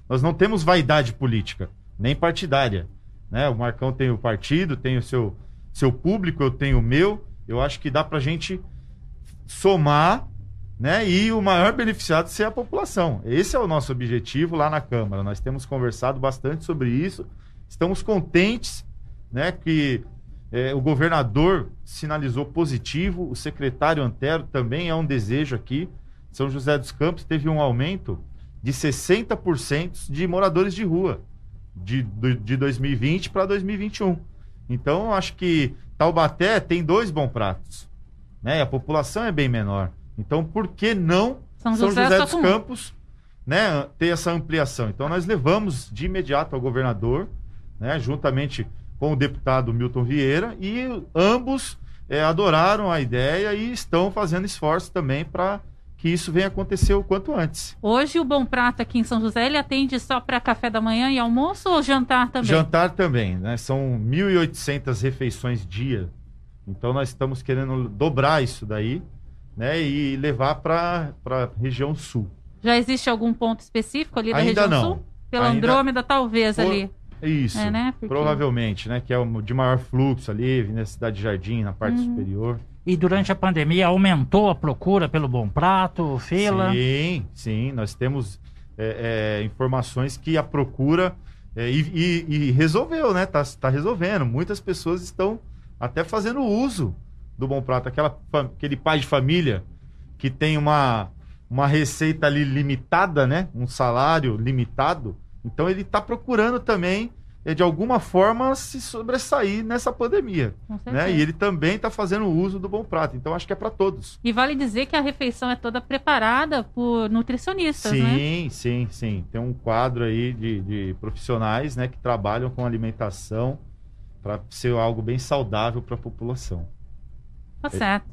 Nós não temos vaidade política, nem partidária, né? O Marcão tem o partido, tem o seu seu público, eu tenho o meu. Eu acho que dá para gente somar né? E o maior beneficiado ser a população. Esse é o nosso objetivo lá na Câmara. Nós temos conversado bastante sobre isso. Estamos contentes, né? Que é, o governador sinalizou positivo, o secretário Antero também é um desejo aqui. São José dos Campos teve um aumento de 60% de moradores de rua de, de 2020 para 2021. Então, acho que Taubaté tem dois bons pratos. Né? A população é bem menor. Então, por que não São José, São José dos com... Campos né, ter essa ampliação? Então, nós levamos de imediato ao governador, né, juntamente com o deputado Milton Vieira, e ambos é, adoraram a ideia e estão fazendo esforços também para que isso venha acontecer o quanto antes.
Hoje o Bom Prato aqui em São José, ele atende só para café da manhã e almoço ou jantar também?
Jantar também, né? São 1.800 refeições dia. Então nós estamos querendo dobrar isso daí né, e levar para a região sul.
Já existe algum ponto específico ali da Ainda região não. sul? Pela Ainda... Andrômeda, talvez Por... ali.
Isso, é, né? Porque... provavelmente, né? Que é o de maior fluxo ali, na cidade de Jardim, na parte uhum. superior.
E durante a pandemia aumentou a procura pelo Bom Prato, fila?
Sim, sim. Nós temos é, é, informações que a procura é, e, e, e, resolveu, né? Tá, tá resolvendo. Muitas pessoas estão até fazendo uso do Bom Prato, aquela, aquele pai de família que tem uma, uma receita ali limitada, né? Um salário limitado. Então ele está procurando também, é, de alguma forma, se sobressair nessa pandemia. Né? E ele também está fazendo uso do Bom Prato. Então acho que é para todos.
E vale dizer que a refeição é toda preparada por nutricionistas,
sim,
né?
Sim, sim, sim. Tem um quadro aí de, de profissionais né, que trabalham com alimentação para ser algo bem saudável para a população.
Tá certo.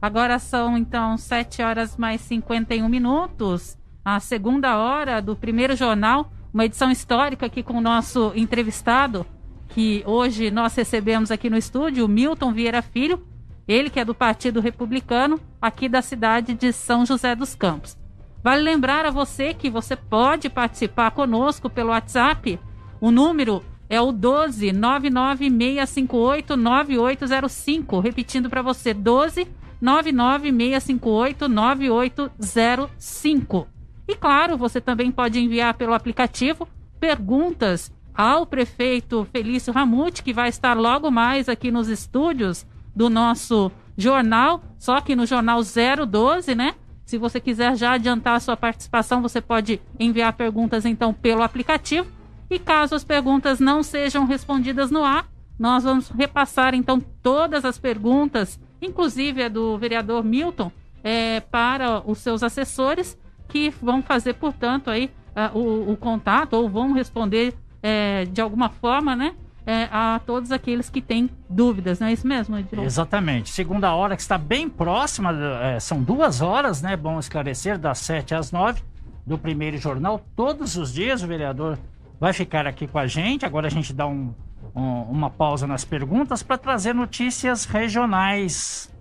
Agora são então 7 horas mais 51 minutos. A segunda hora do primeiro jornal, uma edição histórica aqui com o nosso entrevistado, que hoje nós recebemos aqui no estúdio, Milton Vieira Filho, ele que é do Partido Republicano, aqui da cidade de São José dos Campos. Vale lembrar a você que você pode participar conosco pelo WhatsApp. O número é o 12 99658 9805. Repetindo para você, 12 99658 9805. E claro, você também pode enviar pelo aplicativo perguntas ao prefeito Felício Ramute, que vai estar logo mais aqui nos estúdios do nosso jornal, só que no jornal 012, né? Se você quiser já adiantar a sua participação, você pode enviar perguntas então pelo aplicativo e caso as perguntas não sejam respondidas no ar, nós vamos repassar então todas as perguntas, inclusive a do vereador Milton, é, para os seus assessores, que vão fazer, portanto, aí uh, o, o, contato ou vão responder é, de alguma forma, né? É, a todos aqueles que têm dúvidas, não é isso mesmo, Edilon?
Exatamente. Segunda hora que está bem próxima, é, são duas horas, né? Bom esclarecer, das sete às nove, do primeiro jornal. Todos os dias o vereador vai ficar aqui com a gente. Agora a gente dá um, um, uma pausa nas perguntas para trazer notícias regionais.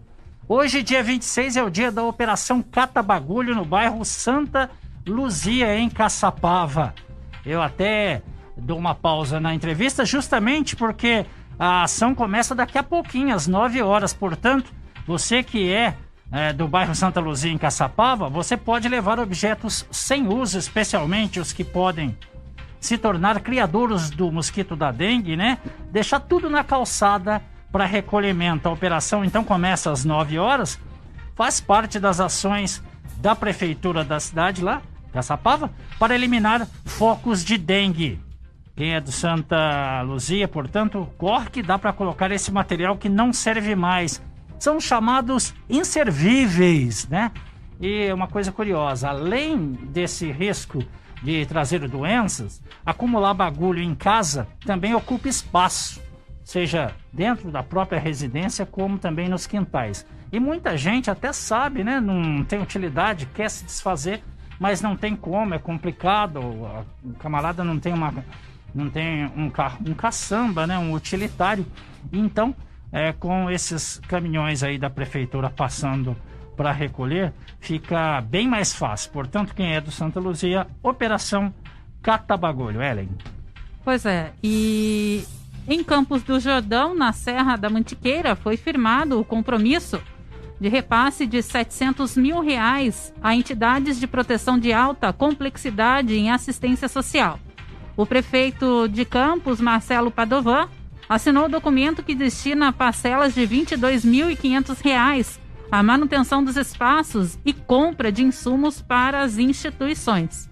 Hoje, dia 26, é o dia da Operação Cata Bagulho no bairro Santa Luzia, em Caçapava. Eu até dou uma pausa na entrevista justamente porque a ação começa daqui a pouquinho, às 9 horas. Portanto, Você que é, é do bairro Santa Luzia, em Caçapava, você pode levar objetos sem uso, especialmente os que podem se tornar criadores do mosquito da dengue, né? Deixar tudo na calçada para recolhimento. A operação então começa às 9 horas, faz parte das ações da prefeitura da cidade lá, Caçapava, para eliminar focos de dengue. Quem é do Santa Luzia, portanto, corre que dá para colocar esse material que não serve mais. São chamados inservíveis, né? E uma coisa curiosa, além desse risco de trazer doenças, acumular bagulho em casa também ocupa espaço, seja dentro da própria residência como também nos quintais. E muita gente até sabe, né? Não tem utilidade, quer se desfazer, mas não tem como, é complicado. O camarada não tem uma não tem um carro, um caçamba, né, um utilitário. Então, é, com esses caminhões aí da prefeitura passando para recolher, fica bem mais fácil. Portanto, quem é do Santa Luzia, Operação Catabagulho, Ellen.
Pois é, e em Campos do Jordão, na Serra da Mantiqueira, foi firmado o compromisso de repasse de 700 mil reais a entidades de proteção de alta complexidade em assistência social. O prefeito de Campos, Marcelo Padovan, assinou o documento que destina parcelas de R$ 22.500 a manutenção dos espaços e compra de insumos para as instituições.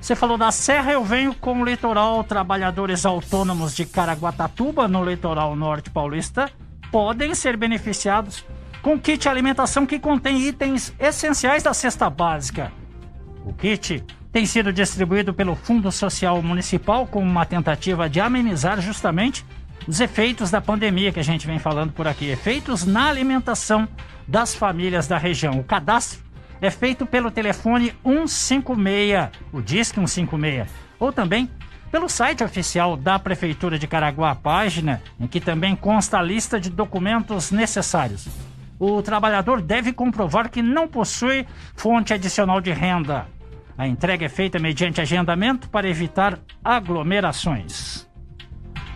Você falou da Serra, eu venho com o litoral. Trabalhadores autônomos de Caraguatatuba, no litoral norte paulista, podem ser beneficiados com kit alimentação que contém itens essenciais da cesta básica. O kit tem sido distribuído pelo Fundo Social Municipal como uma tentativa de amenizar justamente os efeitos da pandemia que a gente vem falando por aqui, efeitos na alimentação das famílias da região. O cadastro é feito pelo telefone 156, o Disque 156, ou também pelo site oficial da Prefeitura de Caraguá, página em que também consta a lista de documentos necessários. O trabalhador deve comprovar que não possui fonte adicional de renda. A entrega é feita mediante agendamento para evitar aglomerações.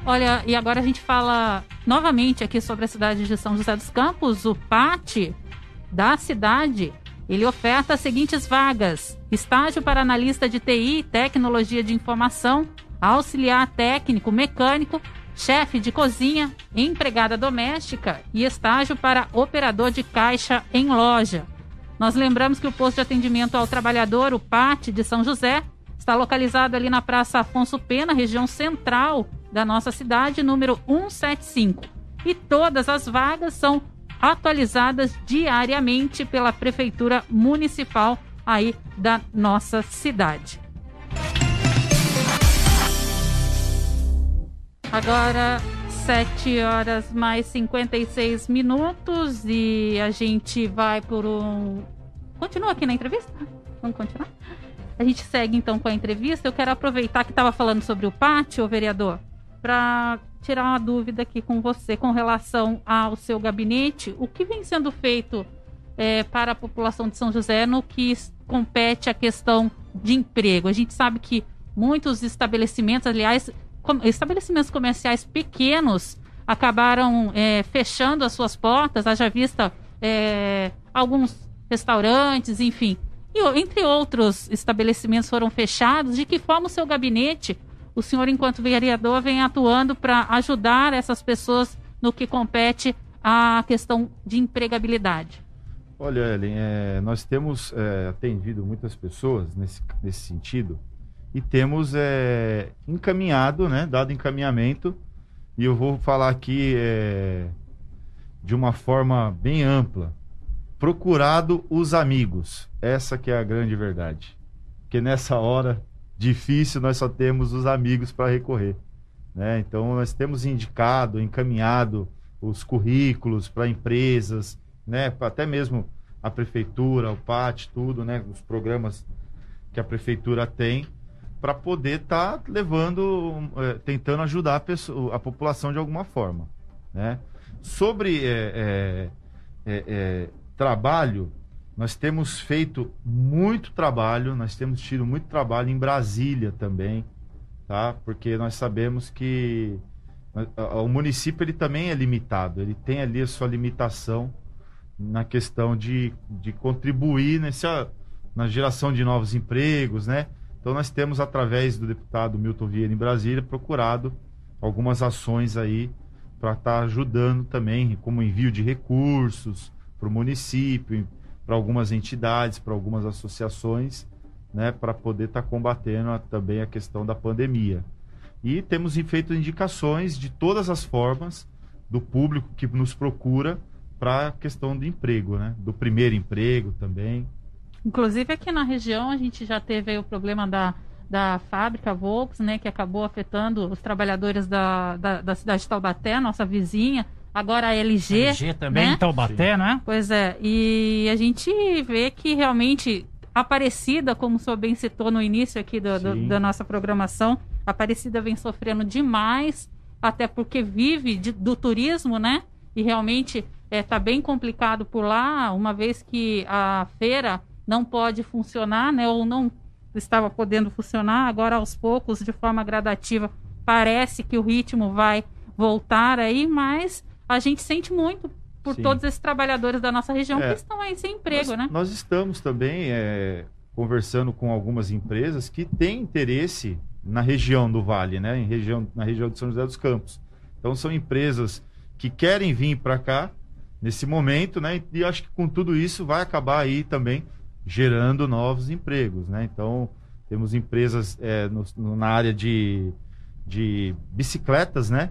Olha, e agora a gente fala novamente aqui sobre a cidade de São José dos Campos. O PAT da cidade, ele oferta as seguintes vagas: estágio para analista de TI, tecnologia de informação, auxiliar técnico, mecânico, chefe de cozinha, empregada doméstica e estágio para operador de caixa em loja. Nós lembramos que o posto de atendimento ao trabalhador, o PAT de São José, está localizado ali na Praça Afonso Pena, região central da nossa cidade, número 175. E todas as vagas são atualizadas diariamente pela Prefeitura Municipal aí da nossa cidade. Agora, 7 horas mais 56 minutos e a gente vai por um. Continua aqui na entrevista? Vamos continuar? A gente segue então com a entrevista. Eu quero aproveitar que estava falando sobre o pátio, vereador, para tirar uma dúvida aqui com você com relação ao seu gabinete. O que vem sendo feito é, para a população de São José no que compete à questão de emprego? A gente sabe que muitos estabelecimentos, aliás, com, estabelecimentos comerciais pequenos acabaram é, fechando as suas portas, haja vista é, alguns restaurantes, enfim. E entre outros estabelecimentos foram fechados. De que forma o seu gabinete o senhor, enquanto vereador, vem atuando para ajudar essas pessoas no que compete à questão de empregabilidade?
Olha, Ellen, é, nós temos é, atendido muitas pessoas nesse, nesse sentido e temos é, encaminhado, né, dado encaminhamento, e eu vou falar aqui é, de uma forma bem ampla, procurado os amigos. Essa que é a grande verdade. Porque nessa hora difícil nós só temos os amigos para recorrer. Né? Então nós temos indicado, encaminhado os currículos para empresas, né? até mesmo a prefeitura, o PAT, tudo, né? os programas que a prefeitura tem para poder estar tá levando, é, tentando ajudar a, pessoa, a, população de alguma forma. Né? Sobre é, é, é trabalho, nós temos feito muito trabalho, nós temos tido muito trabalho em Brasília também, tá? Porque nós sabemos que o município ele também é limitado, ele tem ali a sua limitação na questão de, de contribuir nessa, na geração de novos empregos, né? Então nós temos, através do deputado Milton Vieira em Brasília, procurado algumas ações aí para estar tá ajudando também, como envio de recursos para o município, para algumas entidades, para algumas associações, né, para poder estar tá combatendo a, também a questão da pandemia. E temos feito indicações de todas as formas do público que nos procura para a questão do emprego, né? Do primeiro emprego também.
Inclusive aqui na região a gente já teve o problema da, da fábrica Volks, né? Que acabou afetando os trabalhadores da, da, da cidade de Taubaté, nossa vizinha. Agora a LG.
LG também
né?
em Taubaté, né?
Pois é. E a gente vê que realmente Aparecida, como o senhor bem citou no início aqui do, do, da nossa programação, Aparecida vem sofrendo demais, até porque vive de, do turismo, né? E realmente está é, tá bem complicado por lá, uma vez que a feira não pode funcionar, né? Ou não estava podendo funcionar, agora aos poucos, de forma gradativa, parece que o ritmo vai voltar aí, mas a gente sente muito por Sim. todos esses trabalhadores da nossa região é, que estão aí sem emprego,
nós,
né?
Nós estamos também é, conversando com algumas empresas que têm interesse na região do Vale, né? Em região, na região de São José dos Campos. Então são empresas que querem vir para cá nesse momento, né? E acho que com tudo isso vai acabar aí também gerando novos empregos, né? Então temos empresas é, no, na área de, de bicicletas, né?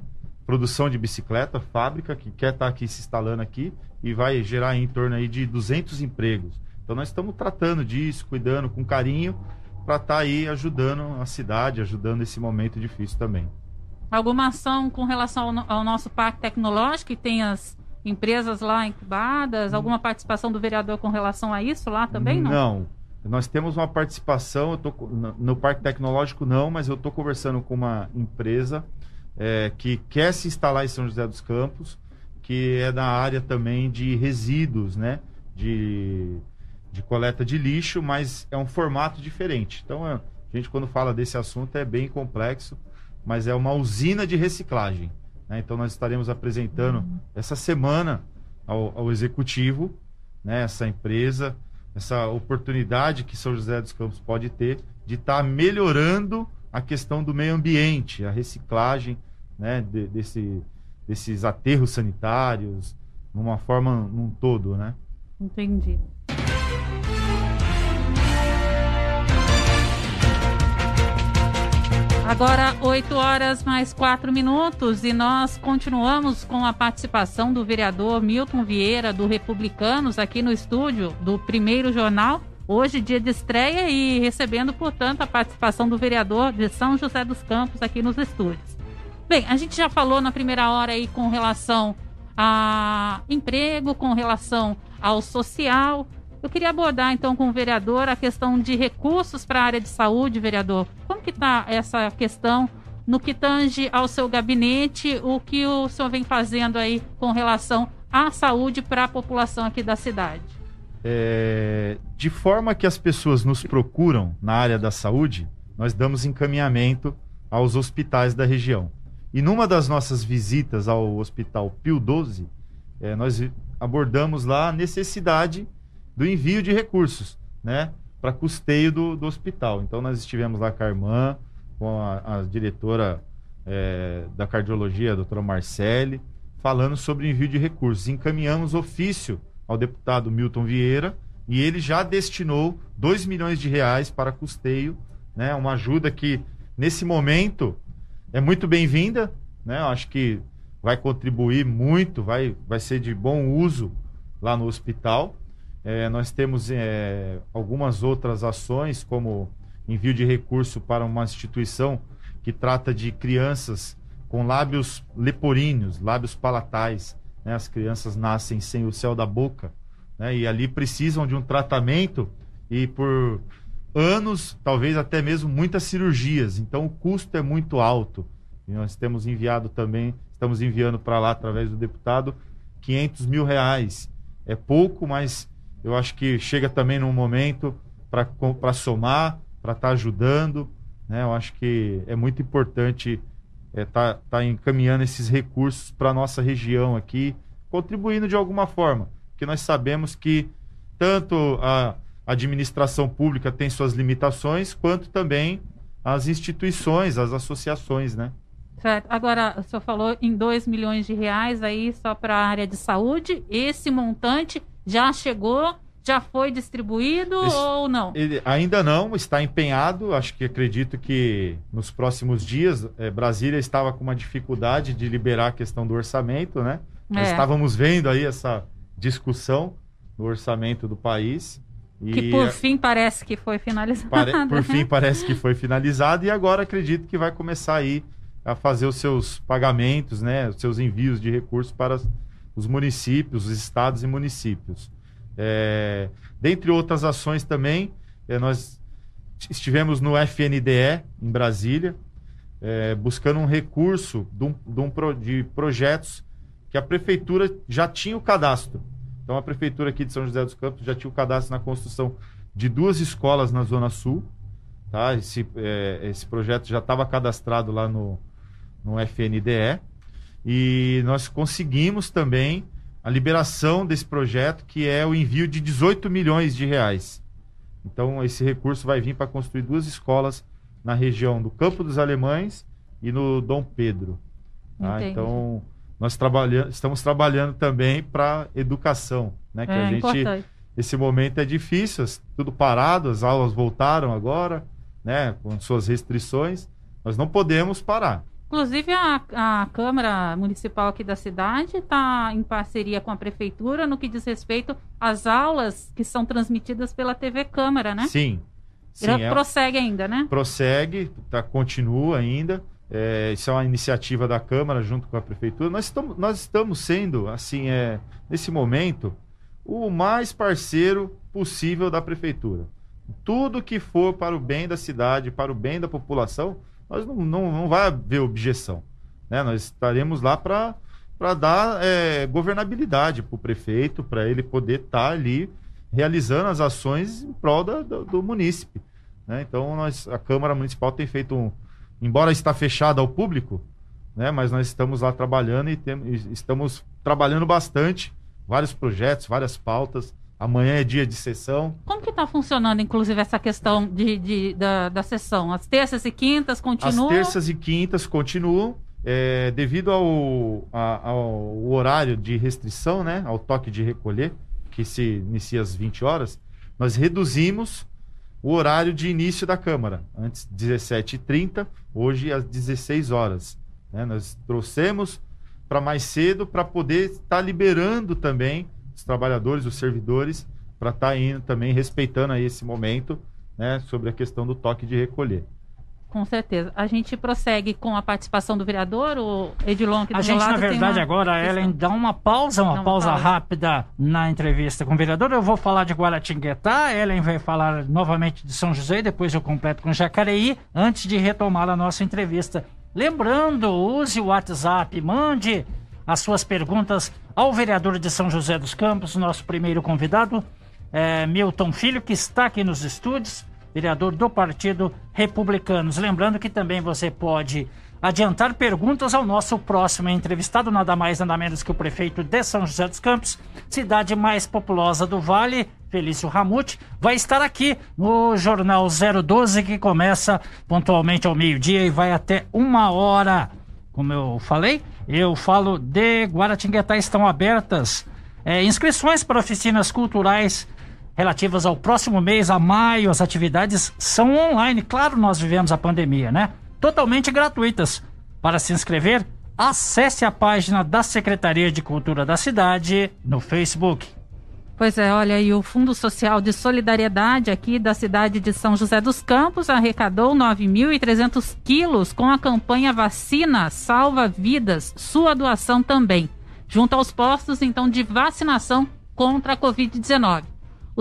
Produção de bicicleta, fábrica que quer estar tá aqui se instalando aqui e vai gerar em torno aí de 200 empregos. Então nós estamos tratando disso, cuidando com carinho para estar tá aí ajudando a cidade, ajudando esse momento difícil também.
Alguma ação com relação ao, ao nosso parque tecnológico que tem as empresas lá incubadas? Alguma participação do vereador com relação a isso lá também? Não.
não. Nós temos uma participação, eu tô, no, no Parque Tecnológico não, mas eu estou conversando com uma empresa é, que quer se instalar em São José dos Campos, que é da área também de resíduos, né? De, de coleta de lixo, mas é um formato diferente. Então, a gente, quando fala desse assunto, é bem complexo, mas é uma usina de reciclagem. Né? Então, nós estaremos apresentando essa semana ao, ao executivo né? essa empresa, essa oportunidade que São José dos Campos pode ter de estar tá melhorando a questão do meio ambiente, a reciclagem né, de, desse, desses aterros sanitários, numa forma num todo, né?
Entendi. Agora, 8 horas mais 4 minutos e nós continuamos com a participação do vereador Milton Vieira, do Republicanos, aqui no estúdio do Primeiro Jornal. Hoje, dia de estreia e recebendo, portanto, a participação do vereador de São José dos Campos aqui nos estúdios. Bem, a gente já falou na primeira hora aí com relação a emprego, com relação ao social. Eu queria abordar então com o vereador a questão de recursos para a área de saúde, vereador. Como que está essa questão no que tange ao seu gabinete, o que o senhor vem fazendo aí com relação à saúde para a população aqui da cidade?
É, de forma que as pessoas nos procuram na área da saúde, nós damos encaminhamento aos hospitais da região. E numa das nossas visitas ao Hospital Pio 12, é, nós abordamos lá a necessidade do envio de recursos, né, para custeio do, do, hospital. Então nós estivemos lá com a irmã, com a, a diretora é, da cardiologia, a doutora Marcele, falando sobre envio de recursos. Encaminhamos ofício ao deputado Milton Vieira e ele já destinou 2 milhões de reais para custeio, né? Uma ajuda que nesse momento é muito bem-vinda, né? Eu acho que vai contribuir muito, vai, vai ser de bom uso lá no hospital. É, nós temos é, algumas outras ações, como envio de recurso para uma instituição que trata de crianças com lábios leporíneos, lábios palatais, né? As crianças nascem sem o céu da boca, né? E ali precisam de um tratamento e por anos, talvez até mesmo muitas cirurgias. Então o custo é muito alto. E nós temos enviado também, estamos enviando para lá através do deputado 500 mil reais. É pouco, mas eu acho que chega também num momento para somar, para estar tá ajudando. Né? Eu acho que é muito importante está é, tá, tá encaminhando esses recursos para nossa região aqui, contribuindo de alguma forma. porque nós sabemos que tanto a administração pública tem suas limitações, quanto também as instituições, as associações, né?
Certo. Agora, o senhor falou em 2 milhões de reais aí só para a área de saúde. Esse montante já chegou, já foi distribuído
Esse-
ou não?
Ele ainda não está empenhado. Acho que acredito que nos próximos dias eh, Brasília estava com uma dificuldade de liberar a questão do orçamento, né? Nós
É.
estávamos vendo aí essa discussão no orçamento do país. E
Que por fim parece que foi finalizado.
pare- por fim parece que foi finalizado e agora acredito que vai começar aí a fazer os seus pagamentos, né? Os seus envios de recursos para os- os municípios, os estados e municípios. É, dentre outras ações também, eh, nós estivemos no FNDE em Brasília, eh, buscando um recurso de, um- de um pro- de projetos que a prefeitura já tinha o cadastro. Então a prefeitura aqui de São José dos Campos já tinha o cadastro na construção de duas escolas na Zona Sul. Tá? Esse, eh, esse projeto já estava cadastrado lá no, no FNDE. E nós conseguimos também a liberação desse projeto, que é o envio de 18 milhões de reais. Então, esse recurso vai vir para construir duas escolas na região do Campo dos Alemães e no Dom Pedro. tá? Então, nós trabalha estamos trabalhando também para educação, né? Que
É
a gente
importante.
esse momento é difícil, tudo parado, as aulas voltaram agora, né, com suas restrições. Nós não podemos parar.
Inclusive, a, a Câmara Municipal aqui da cidade está em parceria com a Prefeitura no que diz respeito às aulas que são transmitidas pela TV Câmara, né?
Sim. Sim,
Ele
é-
prossegue ainda, né?
prossegue, tá, continua ainda. É, isso é uma iniciativa da Câmara junto com a Prefeitura. Nós estamos, nós estamos sendo, assim, é, nesse momento, o mais parceiro possível da Prefeitura. Tudo que for para o bem da cidade, para o bem da população, nós não, não, não vai haver objeção. Né? Nós estaremos lá para dar é, governabilidade para o prefeito, para ele poder estar ali realizando as ações em prol da- do, do munícipe. né? Então, nós, a Câmara Municipal tem feito um. Embora está fechada ao público, né? mas nós estamos lá trabalhando e, tem, e estamos trabalhando bastante. Vários projetos, várias pautas. Amanhã é dia de sessão.
Como que está funcionando, inclusive, essa questão de, de- da, da sessão? As terças e quintas continuam?
As terças e quintas continuam. é, devido ao, a- ao horário de restrição, né, ao toque de recolher, que se inicia às 20 horas, nós reduzimos o horário de início da Câmara. Antes 17h30, hoje às 16 horas. né? Nós trouxemos para mais cedo para poder estar liberando também os trabalhadores, os servidores, para estar indo também respeitando aí esse momento né, sobre a questão do toque de recolher.
Com certeza. A gente prossegue com a participação do vereador, o Edilon, do
A gente, na verdade,
uma
agora,
questão.
Ellen, dá uma pausa, uma
uma
pausa
pausa.
rápida na entrevista com o vereador. Eu vou falar de Guaratinguetá, Ellen vai falar novamente de São José, e depois eu completo com Jacareí, antes de retomar a nossa entrevista. Lembrando, use o WhatsApp, mande as suas perguntas ao vereador de São José dos Campos, nosso primeiro convidado, é, Milton Filho, que está aqui nos estúdios, vereador do Partido Republicanos. Lembrando que também você pode adiantar perguntas ao nosso próximo entrevistado, nada mais nada menos que o prefeito de São José dos Campos, cidade mais populosa do Vale, Felício Ramute, vai estar aqui no Jornal 012, que começa pontualmente ao meio-dia e vai até uma hora. Como eu falei, eu falo de Guaratinguetá, estão abertas é, inscrições para oficinas culturais relativas ao próximo mês, a maio, as atividades são online. Claro, nós vivemos a pandemia, né? Totalmente gratuitas. Para se inscrever, acesse a página da Secretaria de Cultura da cidade no Facebook.
Pois é, olha, e o Fundo Social de Solidariedade aqui da cidade de São José dos Campos arrecadou 9.300 quilos com a campanha Vacina Salva Vidas, sua doação também, junto aos postos, então, de vacinação contra a Covid-19.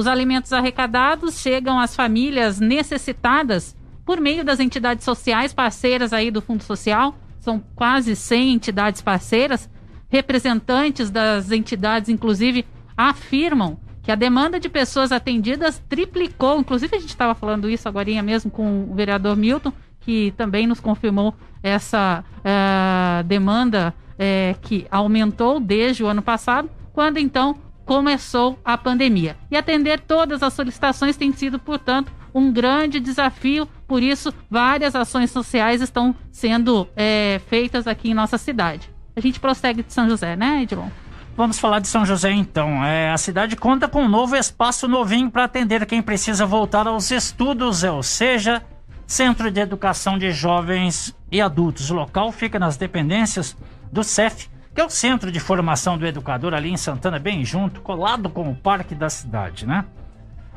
Os alimentos arrecadados chegam às famílias necessitadas por meio das entidades sociais parceiras aí do Fundo Social, são quase 100 entidades parceiras, representantes das entidades, inclusive, afirmam que a demanda de pessoas atendidas triplicou. Inclusive, a gente estava falando isso agora mesmo com o vereador Milton, que também nos confirmou essa eh, demanda eh, que aumentou desde o ano passado, quando então começou a pandemia. E atender todas as solicitações tem sido, portanto, um grande desafio. Por isso, várias ações sociais estão sendo é, feitas aqui em nossa cidade. A gente prossegue de São José, né, Edilon?
Vamos falar de São José então. É, a cidade conta com um novo espaço novinho para atender quem precisa voltar aos estudos, ou seja, Centro de Educação de Jovens e Adultos. O local fica nas dependências do CEF, que é o Centro de Formação do Educador ali em Santana, bem junto, colado com o Parque da cidade, né?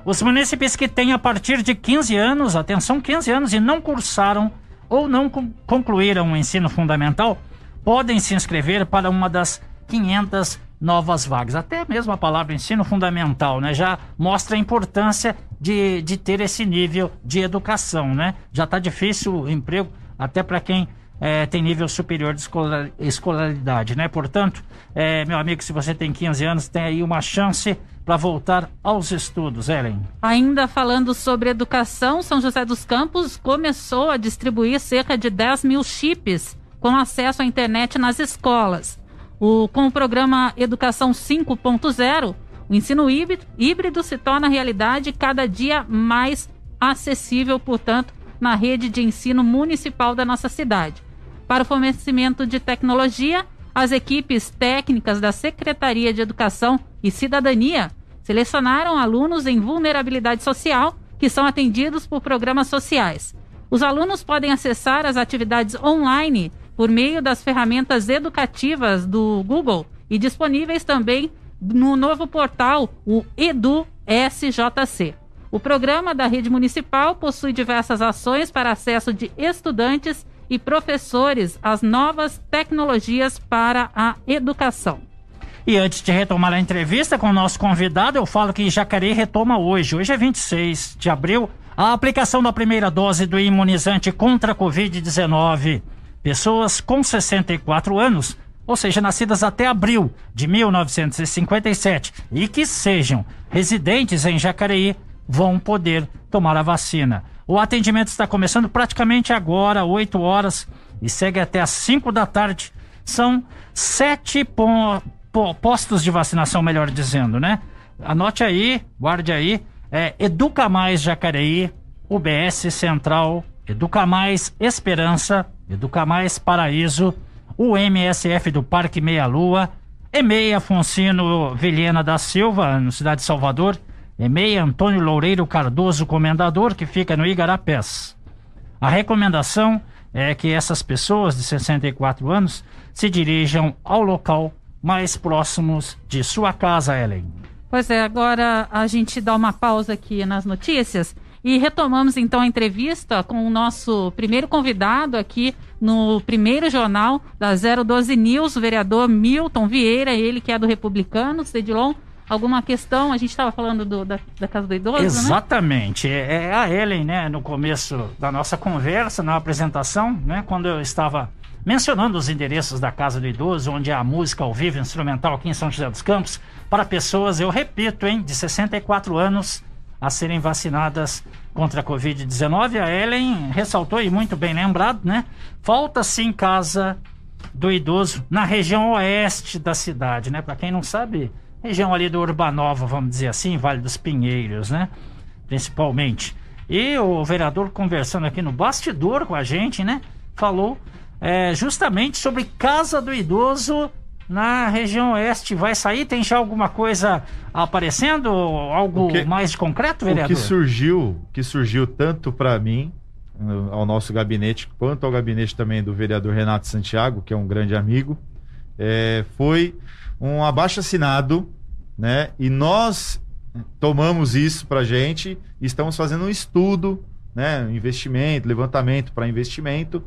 Os munícipes que têm a partir de 15 anos, atenção, 15 anos, e não cursaram ou não concluíram o ensino fundamental, podem se inscrever para uma das 500 novas vagas. Até mesmo a palavra ensino fundamental, né? Já mostra a importância de, de ter esse nível de educação, né? Já está difícil o emprego até para quem é, tem nível superior de escolar, escolaridade, né? Portanto, é, meu amigo, se você tem 15 anos, tem aí uma chance para voltar aos estudos, Ellen.
Ainda falando sobre educação, São José dos Campos começou a distribuir cerca de 10 mil chips com acesso à internet nas escolas. O, com o programa Educação 5.0, o ensino híbrido, híbrido se torna realidade cada dia mais acessível, portanto, na rede de ensino municipal da nossa cidade. Para o fornecimento de tecnologia, as equipes técnicas da Secretaria de Educação e Cidadania selecionaram alunos em vulnerabilidade social que são atendidos por programas sociais. Os alunos podem acessar as atividades online por meio das ferramentas educativas do Google e disponíveis também no novo portal, o Edu SJC. O programa da rede municipal possui diversas ações para acesso de estudantes e professores às novas tecnologias para a educação.
E antes de retomar a entrevista com o nosso convidado, eu falo que Jacareí retoma hoje. Hoje é 26 de abril, a aplicação da primeira dose do imunizante contra a Covid-19 pessoas com 64 anos, ou seja, nascidas até abril de 1957 e que sejam residentes em Jacareí, vão poder tomar a vacina. O atendimento está começando praticamente agora, 8 horas, e segue até às 5 da tarde. São sete po po postos de vacinação, melhor dizendo, né? Anote aí, guarde aí. É Educa Mais Jacareí, UBS Central, Educa Mais Esperança, Educa Mais Paraíso, o MSF do Parque Meia Lua, EMEI Afonsino Vilhena da Silva, no Cidade de Salvador, EMEI Antônio Loureiro Cardoso Comendador, que fica no Igarapés. A recomendação é que essas pessoas de 64 anos se dirijam ao local mais próximos de sua casa, Ellen.
Pois é, agora a gente dá uma pausa aqui nas notícias e retomamos então a entrevista com o nosso primeiro convidado aqui no primeiro jornal da 012 News, o vereador Milton Vieira, ele que é do Republicano, Cedilon. Alguma questão? A gente estava falando do, da, da, Casa do Idoso,
né? Exatamente. Né? É a Ellen, né, no começo da nossa conversa, na apresentação, né, quando eu estava mencionando os endereços da Casa do Idoso, onde há música ao vivo, instrumental aqui em São José dos Campos, para pessoas, eu repito, hein, de 64 anos a serem vacinadas contra a Covid-19. A Ellen ressaltou, e muito bem lembrado, né? Falta sim casa do idoso na região oeste da cidade, né? Para quem não sabe, região ali do Urbanova, vamos dizer assim, Vale dos Pinheiros, né? Principalmente. E o vereador conversando aqui no bastidor com a gente, né? Falou é, justamente sobre casa do idoso na região oeste vai sair? Tem já alguma coisa aparecendo? Algo que, mais concreto, vereador?
O que surgiu, que surgiu tanto para mim, ao nosso gabinete, quanto ao gabinete também do vereador Renato Santiago, que é um grande amigo, é, foi um abaixo assinado, né? E nós tomamos isso para gente e estamos fazendo um estudo, né? Investimento, levantamento para investimento,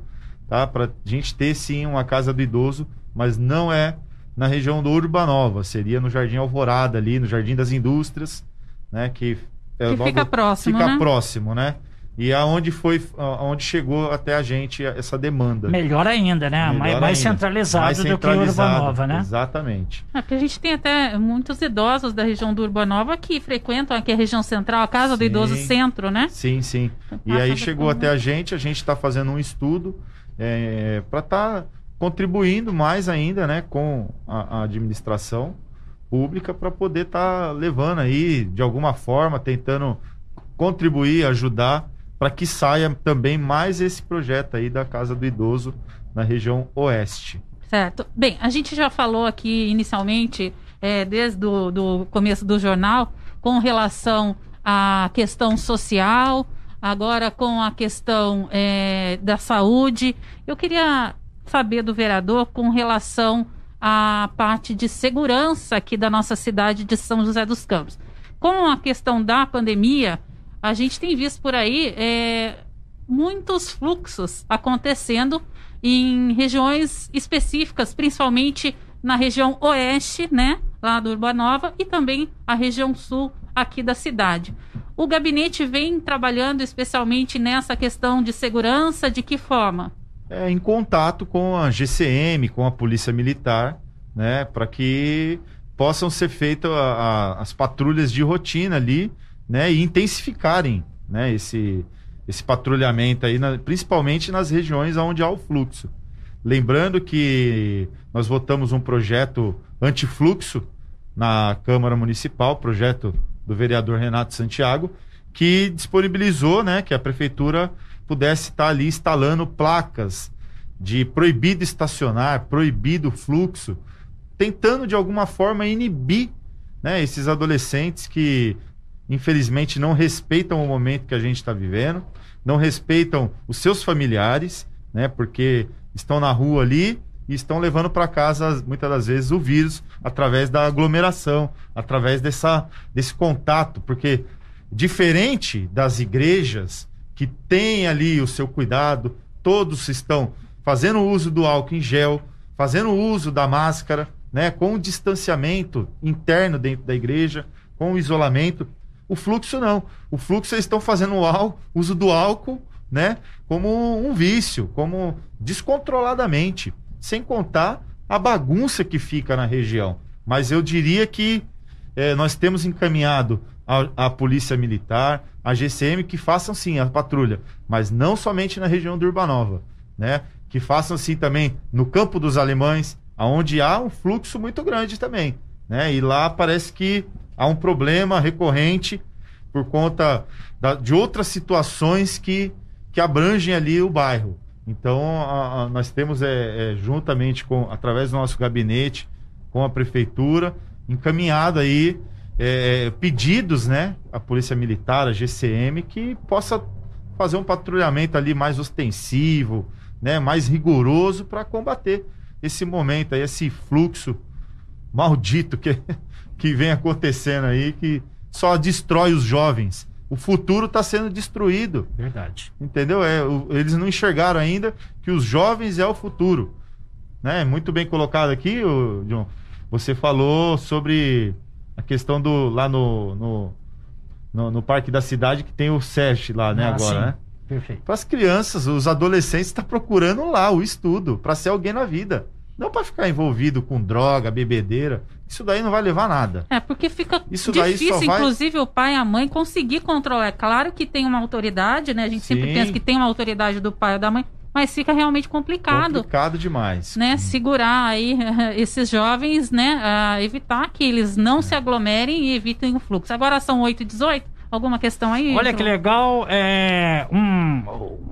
tá? Para gente ter sim uma casa do idoso, mas não é na região do Urbanova, seria no Jardim Alvorada ali, no Jardim das Indústrias, né, que,
é que fica próximo,
fica
né?
próximo, né? E aonde foi, aonde chegou até a gente essa demanda.
Melhor ainda, né? Melhor mais, mais, centralizado mais, centralizado do que o Urbanova, né?
Exatamente.
É, porque a gente tem até muitos idosos da região do Urbanova que frequentam aqui a região central, a casa sim, do idoso centro, né?
Sim, sim. E aí chegou até a gente, a gente está fazendo um estudo é, para estar tá contribuindo mais ainda né, com a, a administração pública para poder estar tá levando aí, de alguma forma, tentando contribuir, ajudar, para que saia também mais esse projeto aí da Casa do Idoso na região oeste.
Certo. Bem, a gente já falou aqui inicialmente, é, desde o do começo do jornal, com relação à questão social, agora com a questão é, da saúde. Eu queria saber do vereador com relação à parte de segurança aqui da nossa cidade de São José dos Campos. Com a questão da pandemia, a gente tem visto por aí é, muitos fluxos acontecendo em regiões específicas, principalmente na região oeste, né, lá do Urbanova, e também a região sul aqui da cidade. O gabinete vem trabalhando especialmente nessa questão de segurança, de que forma?
É, em contato com a GCM, com a Polícia Militar, né, para que possam ser feitas as patrulhas de rotina ali, né, e intensificarem, né, esse, esse patrulhamento aí, na, principalmente nas regiões onde há o fluxo. Lembrando que nós votamos um projeto antifluxo na Câmara Municipal, projeto do vereador Renato Santiago, que disponibilizou, né, que a prefeitura pudesse estar ali instalando placas de proibido estacionar, proibido fluxo, tentando de alguma forma inibir, né, esses adolescentes que infelizmente não respeitam o momento que a gente está vivendo, não respeitam os seus familiares, né? Porque estão na rua ali e estão levando para casa muitas das vezes o vírus através da aglomeração, através dessa, desse contato, porque diferente das igrejas que têm ali o seu cuidado, todos estão fazendo uso do álcool em gel, fazendo uso da máscara, né, com o distanciamento interno dentro da igreja, com o isolamento. O fluxo não. O fluxo eles estão fazendo o uso do álcool, né? Como um vício, como descontroladamente, sem contar a bagunça que fica na região. Mas eu diria que é, nós temos encaminhado a, a, Polícia Militar, a GCM, que façam sim a patrulha, mas não somente na região do Urbanova, né? Que façam sim também no Campo dos Alemães, aonde há um fluxo muito grande também, né? E lá parece que há um problema recorrente por conta da, de outras situações que, que abrangem ali o bairro. Então, a, a, nós temos, é, é, juntamente com, através do nosso gabinete, com a prefeitura, encaminhado aí é, é pedidos, né, à Polícia Militar, à GCM, que possa fazer um patrulhamento ali mais ostensivo, né, mais rigoroso para combater esse momento aí, esse fluxo maldito que que vem acontecendo aí que só destrói os jovens. O futuro está sendo destruído.
Verdade.
Entendeu? É, o, eles não enxergaram ainda que os jovens é o futuro. Né? Muito bem colocado aqui, o, John. Você falou sobre a questão do lá no, no, no, no Parque da Cidade que tem o SESC lá, né, ah, agora, sim. né?
Perfeito.
Para as crianças, os adolescentes estão tá procurando lá o estudo para ser alguém na vida. Não para ficar envolvido com droga, bebedeira. Isso daí não vai levar nada.
É, porque fica Isso difícil, vai... inclusive, o pai e a mãe conseguir controlar. É claro que tem uma autoridade, né? A gente Sim. sempre pensa que tem uma autoridade do pai ou da mãe, mas fica realmente complicado.
Complicado demais.
Né? Hum. Segurar aí esses jovens, né? Uh, evitar que eles não é. se aglomerem e evitem o fluxo. Agora são 8 e 18 Alguma questão aí?
Olha que legal, é, um,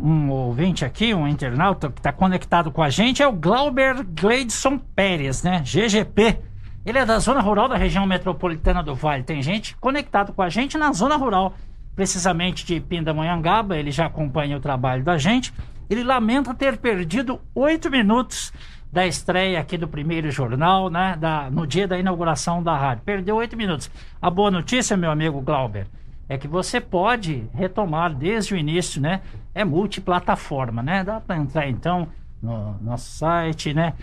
um ouvinte aqui, um internauta que está conectado com a gente é o Glauber Gleidson Pérez, né? GGP. Ele é da zona rural da região metropolitana do Vale. Tem gente conectado com a gente na zona rural, precisamente de Pindamonhangaba. Ele já acompanha o trabalho da gente. Ele lamenta ter perdido oito minutos da estreia aqui do primeiro jornal, né? Da, no dia da inauguração da rádio. Perdeu oito minutos. A boa notícia, meu amigo Glauber, é que você pode retomar desde o início, né? É multiplataforma, né? Dá para entrar então no nosso site, né?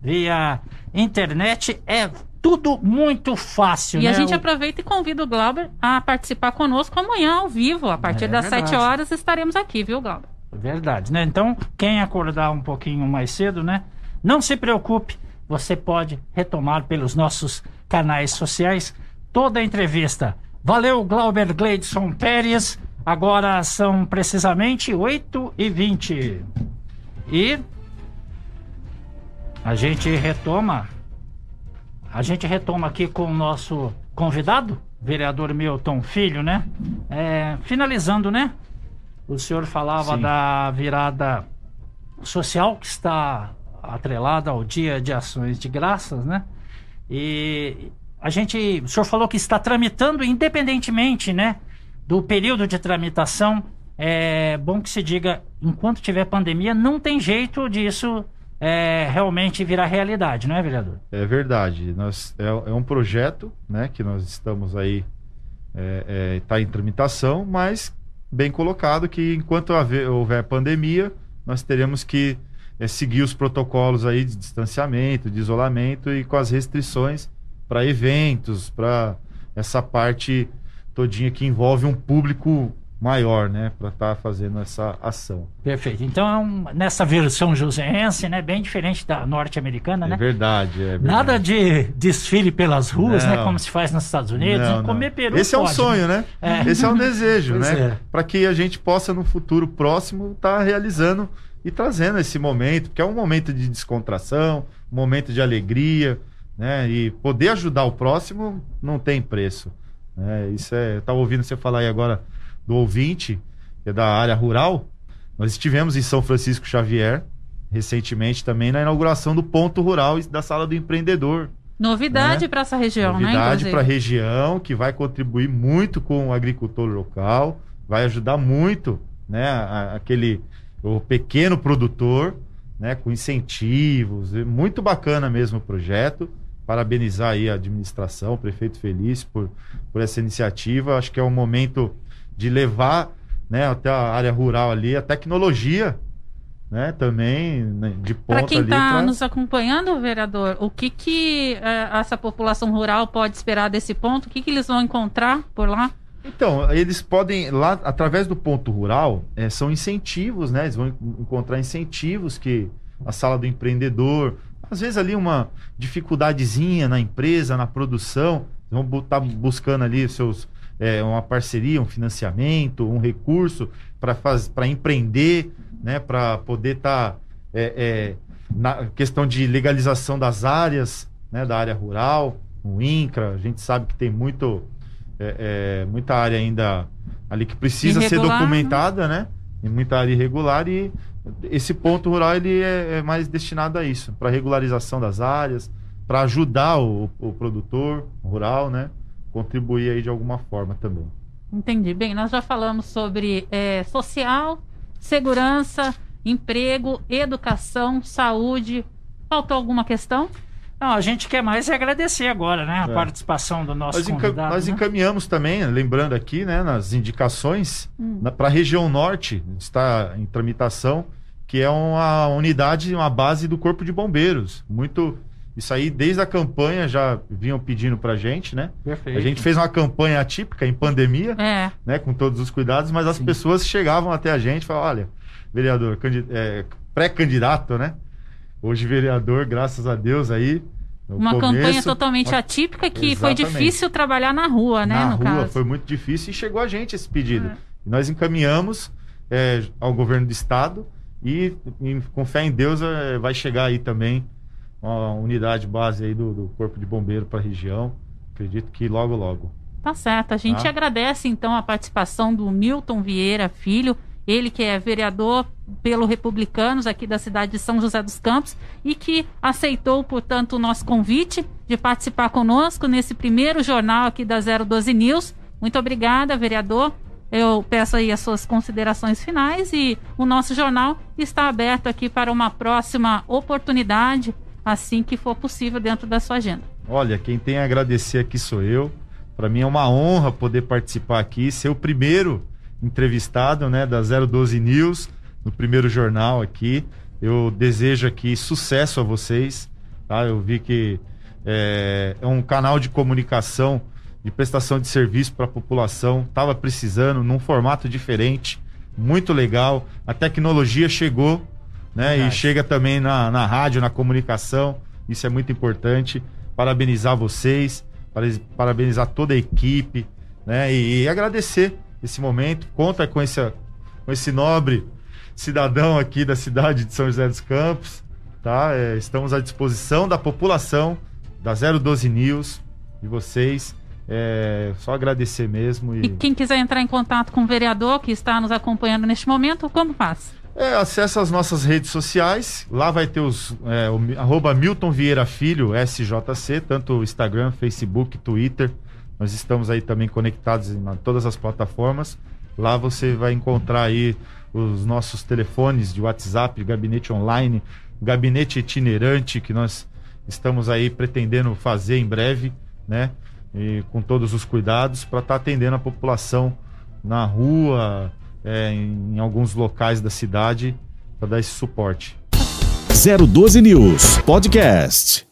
Via internet é tudo muito fácil,
e
né?
a gente aproveita e convida o Glauber a participar conosco amanhã ao vivo, a partir é das verdade. 7 horas estaremos aqui, viu, Glauber?
Verdade, né? Então, quem acordar um pouquinho mais cedo, né? Não se preocupe, você pode retomar pelos nossos canais sociais toda a entrevista Valeu, Glauber Gleidson Pérez. Agora são precisamente 8 e 20 E a gente retoma a gente retoma aqui com o nosso convidado, vereador Milton Filho, né? É, finalizando, né? O senhor falava
Sim.
da virada social que está atrelada ao dia de ações de graças, né? E a gente, o senhor falou que está tramitando independentemente, né, do período de tramitação. É bom que se diga, enquanto tiver pandemia, não tem jeito disso é, realmente virar realidade, não é, vereador?
É verdade. Nós, é, é um projeto né, que nós estamos aí, está em tramitação, mas bem colocado que enquanto haver, houver pandemia, nós teremos que é, seguir os protocolos aí de distanciamento, de isolamento e com as restrições para eventos, para essa parte todinha que envolve um público maior, né, para estar fazendo essa ação.
Perfeito. Então, é um- nessa versão joseense, né, bem diferente da norte-americana,
É
né?
verdade, é verdade.
Nada de desfile pelas ruas, né?
Não.
Como se faz nos Estados Unidos.
Não,
né? Comer
não.
peru
Esse é um
pode,
sonho,
né?
né?
É.
Esse é um desejo, né?
é.
Para que a gente possa no futuro próximo estar realizando e trazendo esse momento, porque é um momento de descontração, um momento de alegria, né? E poder ajudar o próximo não tem preço. Né? Isso é, eu tava ouvindo você falar aí agora do ouvinte, que é da área rural. Nós estivemos em São Francisco Xavier recentemente também na inauguração do ponto rural e da sala do empreendedor.
Novidade
Né?
para essa região, né?
Novidade para a região, que vai contribuir muito com o agricultor local, vai ajudar muito né, aquele o pequeno produtor, né, com incentivos. Muito bacana mesmo o projeto. Parabenizar aí a administração, o prefeito Feliz por, por essa iniciativa. Acho que é um momento de levar né, até a área rural ali a tecnologia, né, também né, de ponta
Para quem está
pra-
nos acompanhando, vereador, o que, que eh, essa população rural pode esperar desse ponto? O que, que eles vão encontrar por lá?
Então, eles podem, lá, através do ponto rural, eh, são incentivos, né? Eles vão en- encontrar incentivos que a sala do empreendedor, às vezes ali uma dificuldadezinha na empresa, na produção, vão estar buscando ali seus, eh, uma parceria, um financiamento, um recurso para empreender, né? Para poder estar na questão de legalização das áreas, né? Da área rural, o INCRA, a gente sabe que tem muito é, é, muita área ainda ali que precisa ser
Irregular,
documentada, né? E muita área irregular e esse ponto rural ele é, é mais destinado a isso, para regularização das áreas, para ajudar o, o produtor rural, né? Contribuir aí de alguma forma também.
Entendi. Bem, nós já falamos sobre eh, social, segurança, emprego, educação, saúde. Faltou alguma questão?
Não, a gente quer mais é agradecer agora, né? A
É.
participação do nosso
Nós, enca-
convidado.
nós
né?
encaminhamos também, lembrando aqui, né, nas indicações,
Hum.
para a região norte, está em tramitação, que é uma unidade, uma base do Corpo de Bombeiros. Muito. Isso aí, desde a campanha, já vinham pedindo para gente, né?
Perfeito.
A gente fez uma campanha atípica em pandemia,
É.
né, com todos os cuidados, mas as
Sim.
pessoas chegavam até a gente e falavam: olha, vereador, é, pré-candidato, né? Hoje vereador, graças a Deus aí. no
Uma
começo,
campanha totalmente
uma-
atípica que foi
Exatamente.
difícil trabalhar na rua, né?
na
no
rua
caso.
foi muito difícil e chegou a gente esse pedido.
É.
E nós encaminhamos é, ao governo do estado e, e com fé em Deus é, vai chegar aí também uma unidade base aí do, do corpo de bombeiro para a região. Acredito que logo logo.
Tá certo. A gente
Tá.
agradece então a participação do Milton Vieira Filho, ele que é vereador pelo Republicanos aqui da cidade de São José dos Campos e que aceitou, portanto, o nosso convite de participar conosco nesse primeiro jornal aqui da 012 News. Muito obrigada, vereador. Eu peço aí as suas considerações finais e o nosso jornal está aberto aqui para uma próxima oportunidade, assim que for possível dentro da sua agenda.
Olha, quem tem a agradecer aqui sou eu. Para mim é uma honra poder participar aqui, ser o primeiro entrevistado, né, da 012 News, no primeiro jornal aqui. Eu desejo aqui sucesso a vocês, tá? Eu vi que é, é um canal de comunicação, de prestação de serviço para a população, estava precisando num formato diferente, muito legal. A tecnologia chegou, né? E chega também na, na rádio, na comunicação. Isso é muito importante. Parabenizar vocês, para- parabenizar toda a equipe, né? E, e agradecer esse momento. Conta com esse, com esse nobre cidadão aqui da cidade de São José dos Campos, tá? É, estamos à disposição da população da 012 News, de vocês. É, só agradecer mesmo.
E... e quem quiser entrar em contato com o vereador que está nos acompanhando neste momento, como faz?
É, acessa as nossas redes sociais. Lá vai ter os é, o, arroba Milton Vieira Filho, SJC, tanto Instagram, Facebook, Twitter. Nós estamos aí também conectados em todas as plataformas. Lá você vai encontrar aí os nossos telefones de WhatsApp, gabinete online, gabinete itinerante que nós estamos aí pretendendo fazer em breve, né? E com todos os cuidados para estar tá atendendo a população na rua, é, em, em alguns locais da cidade, para dar esse suporte.
012 News Podcast.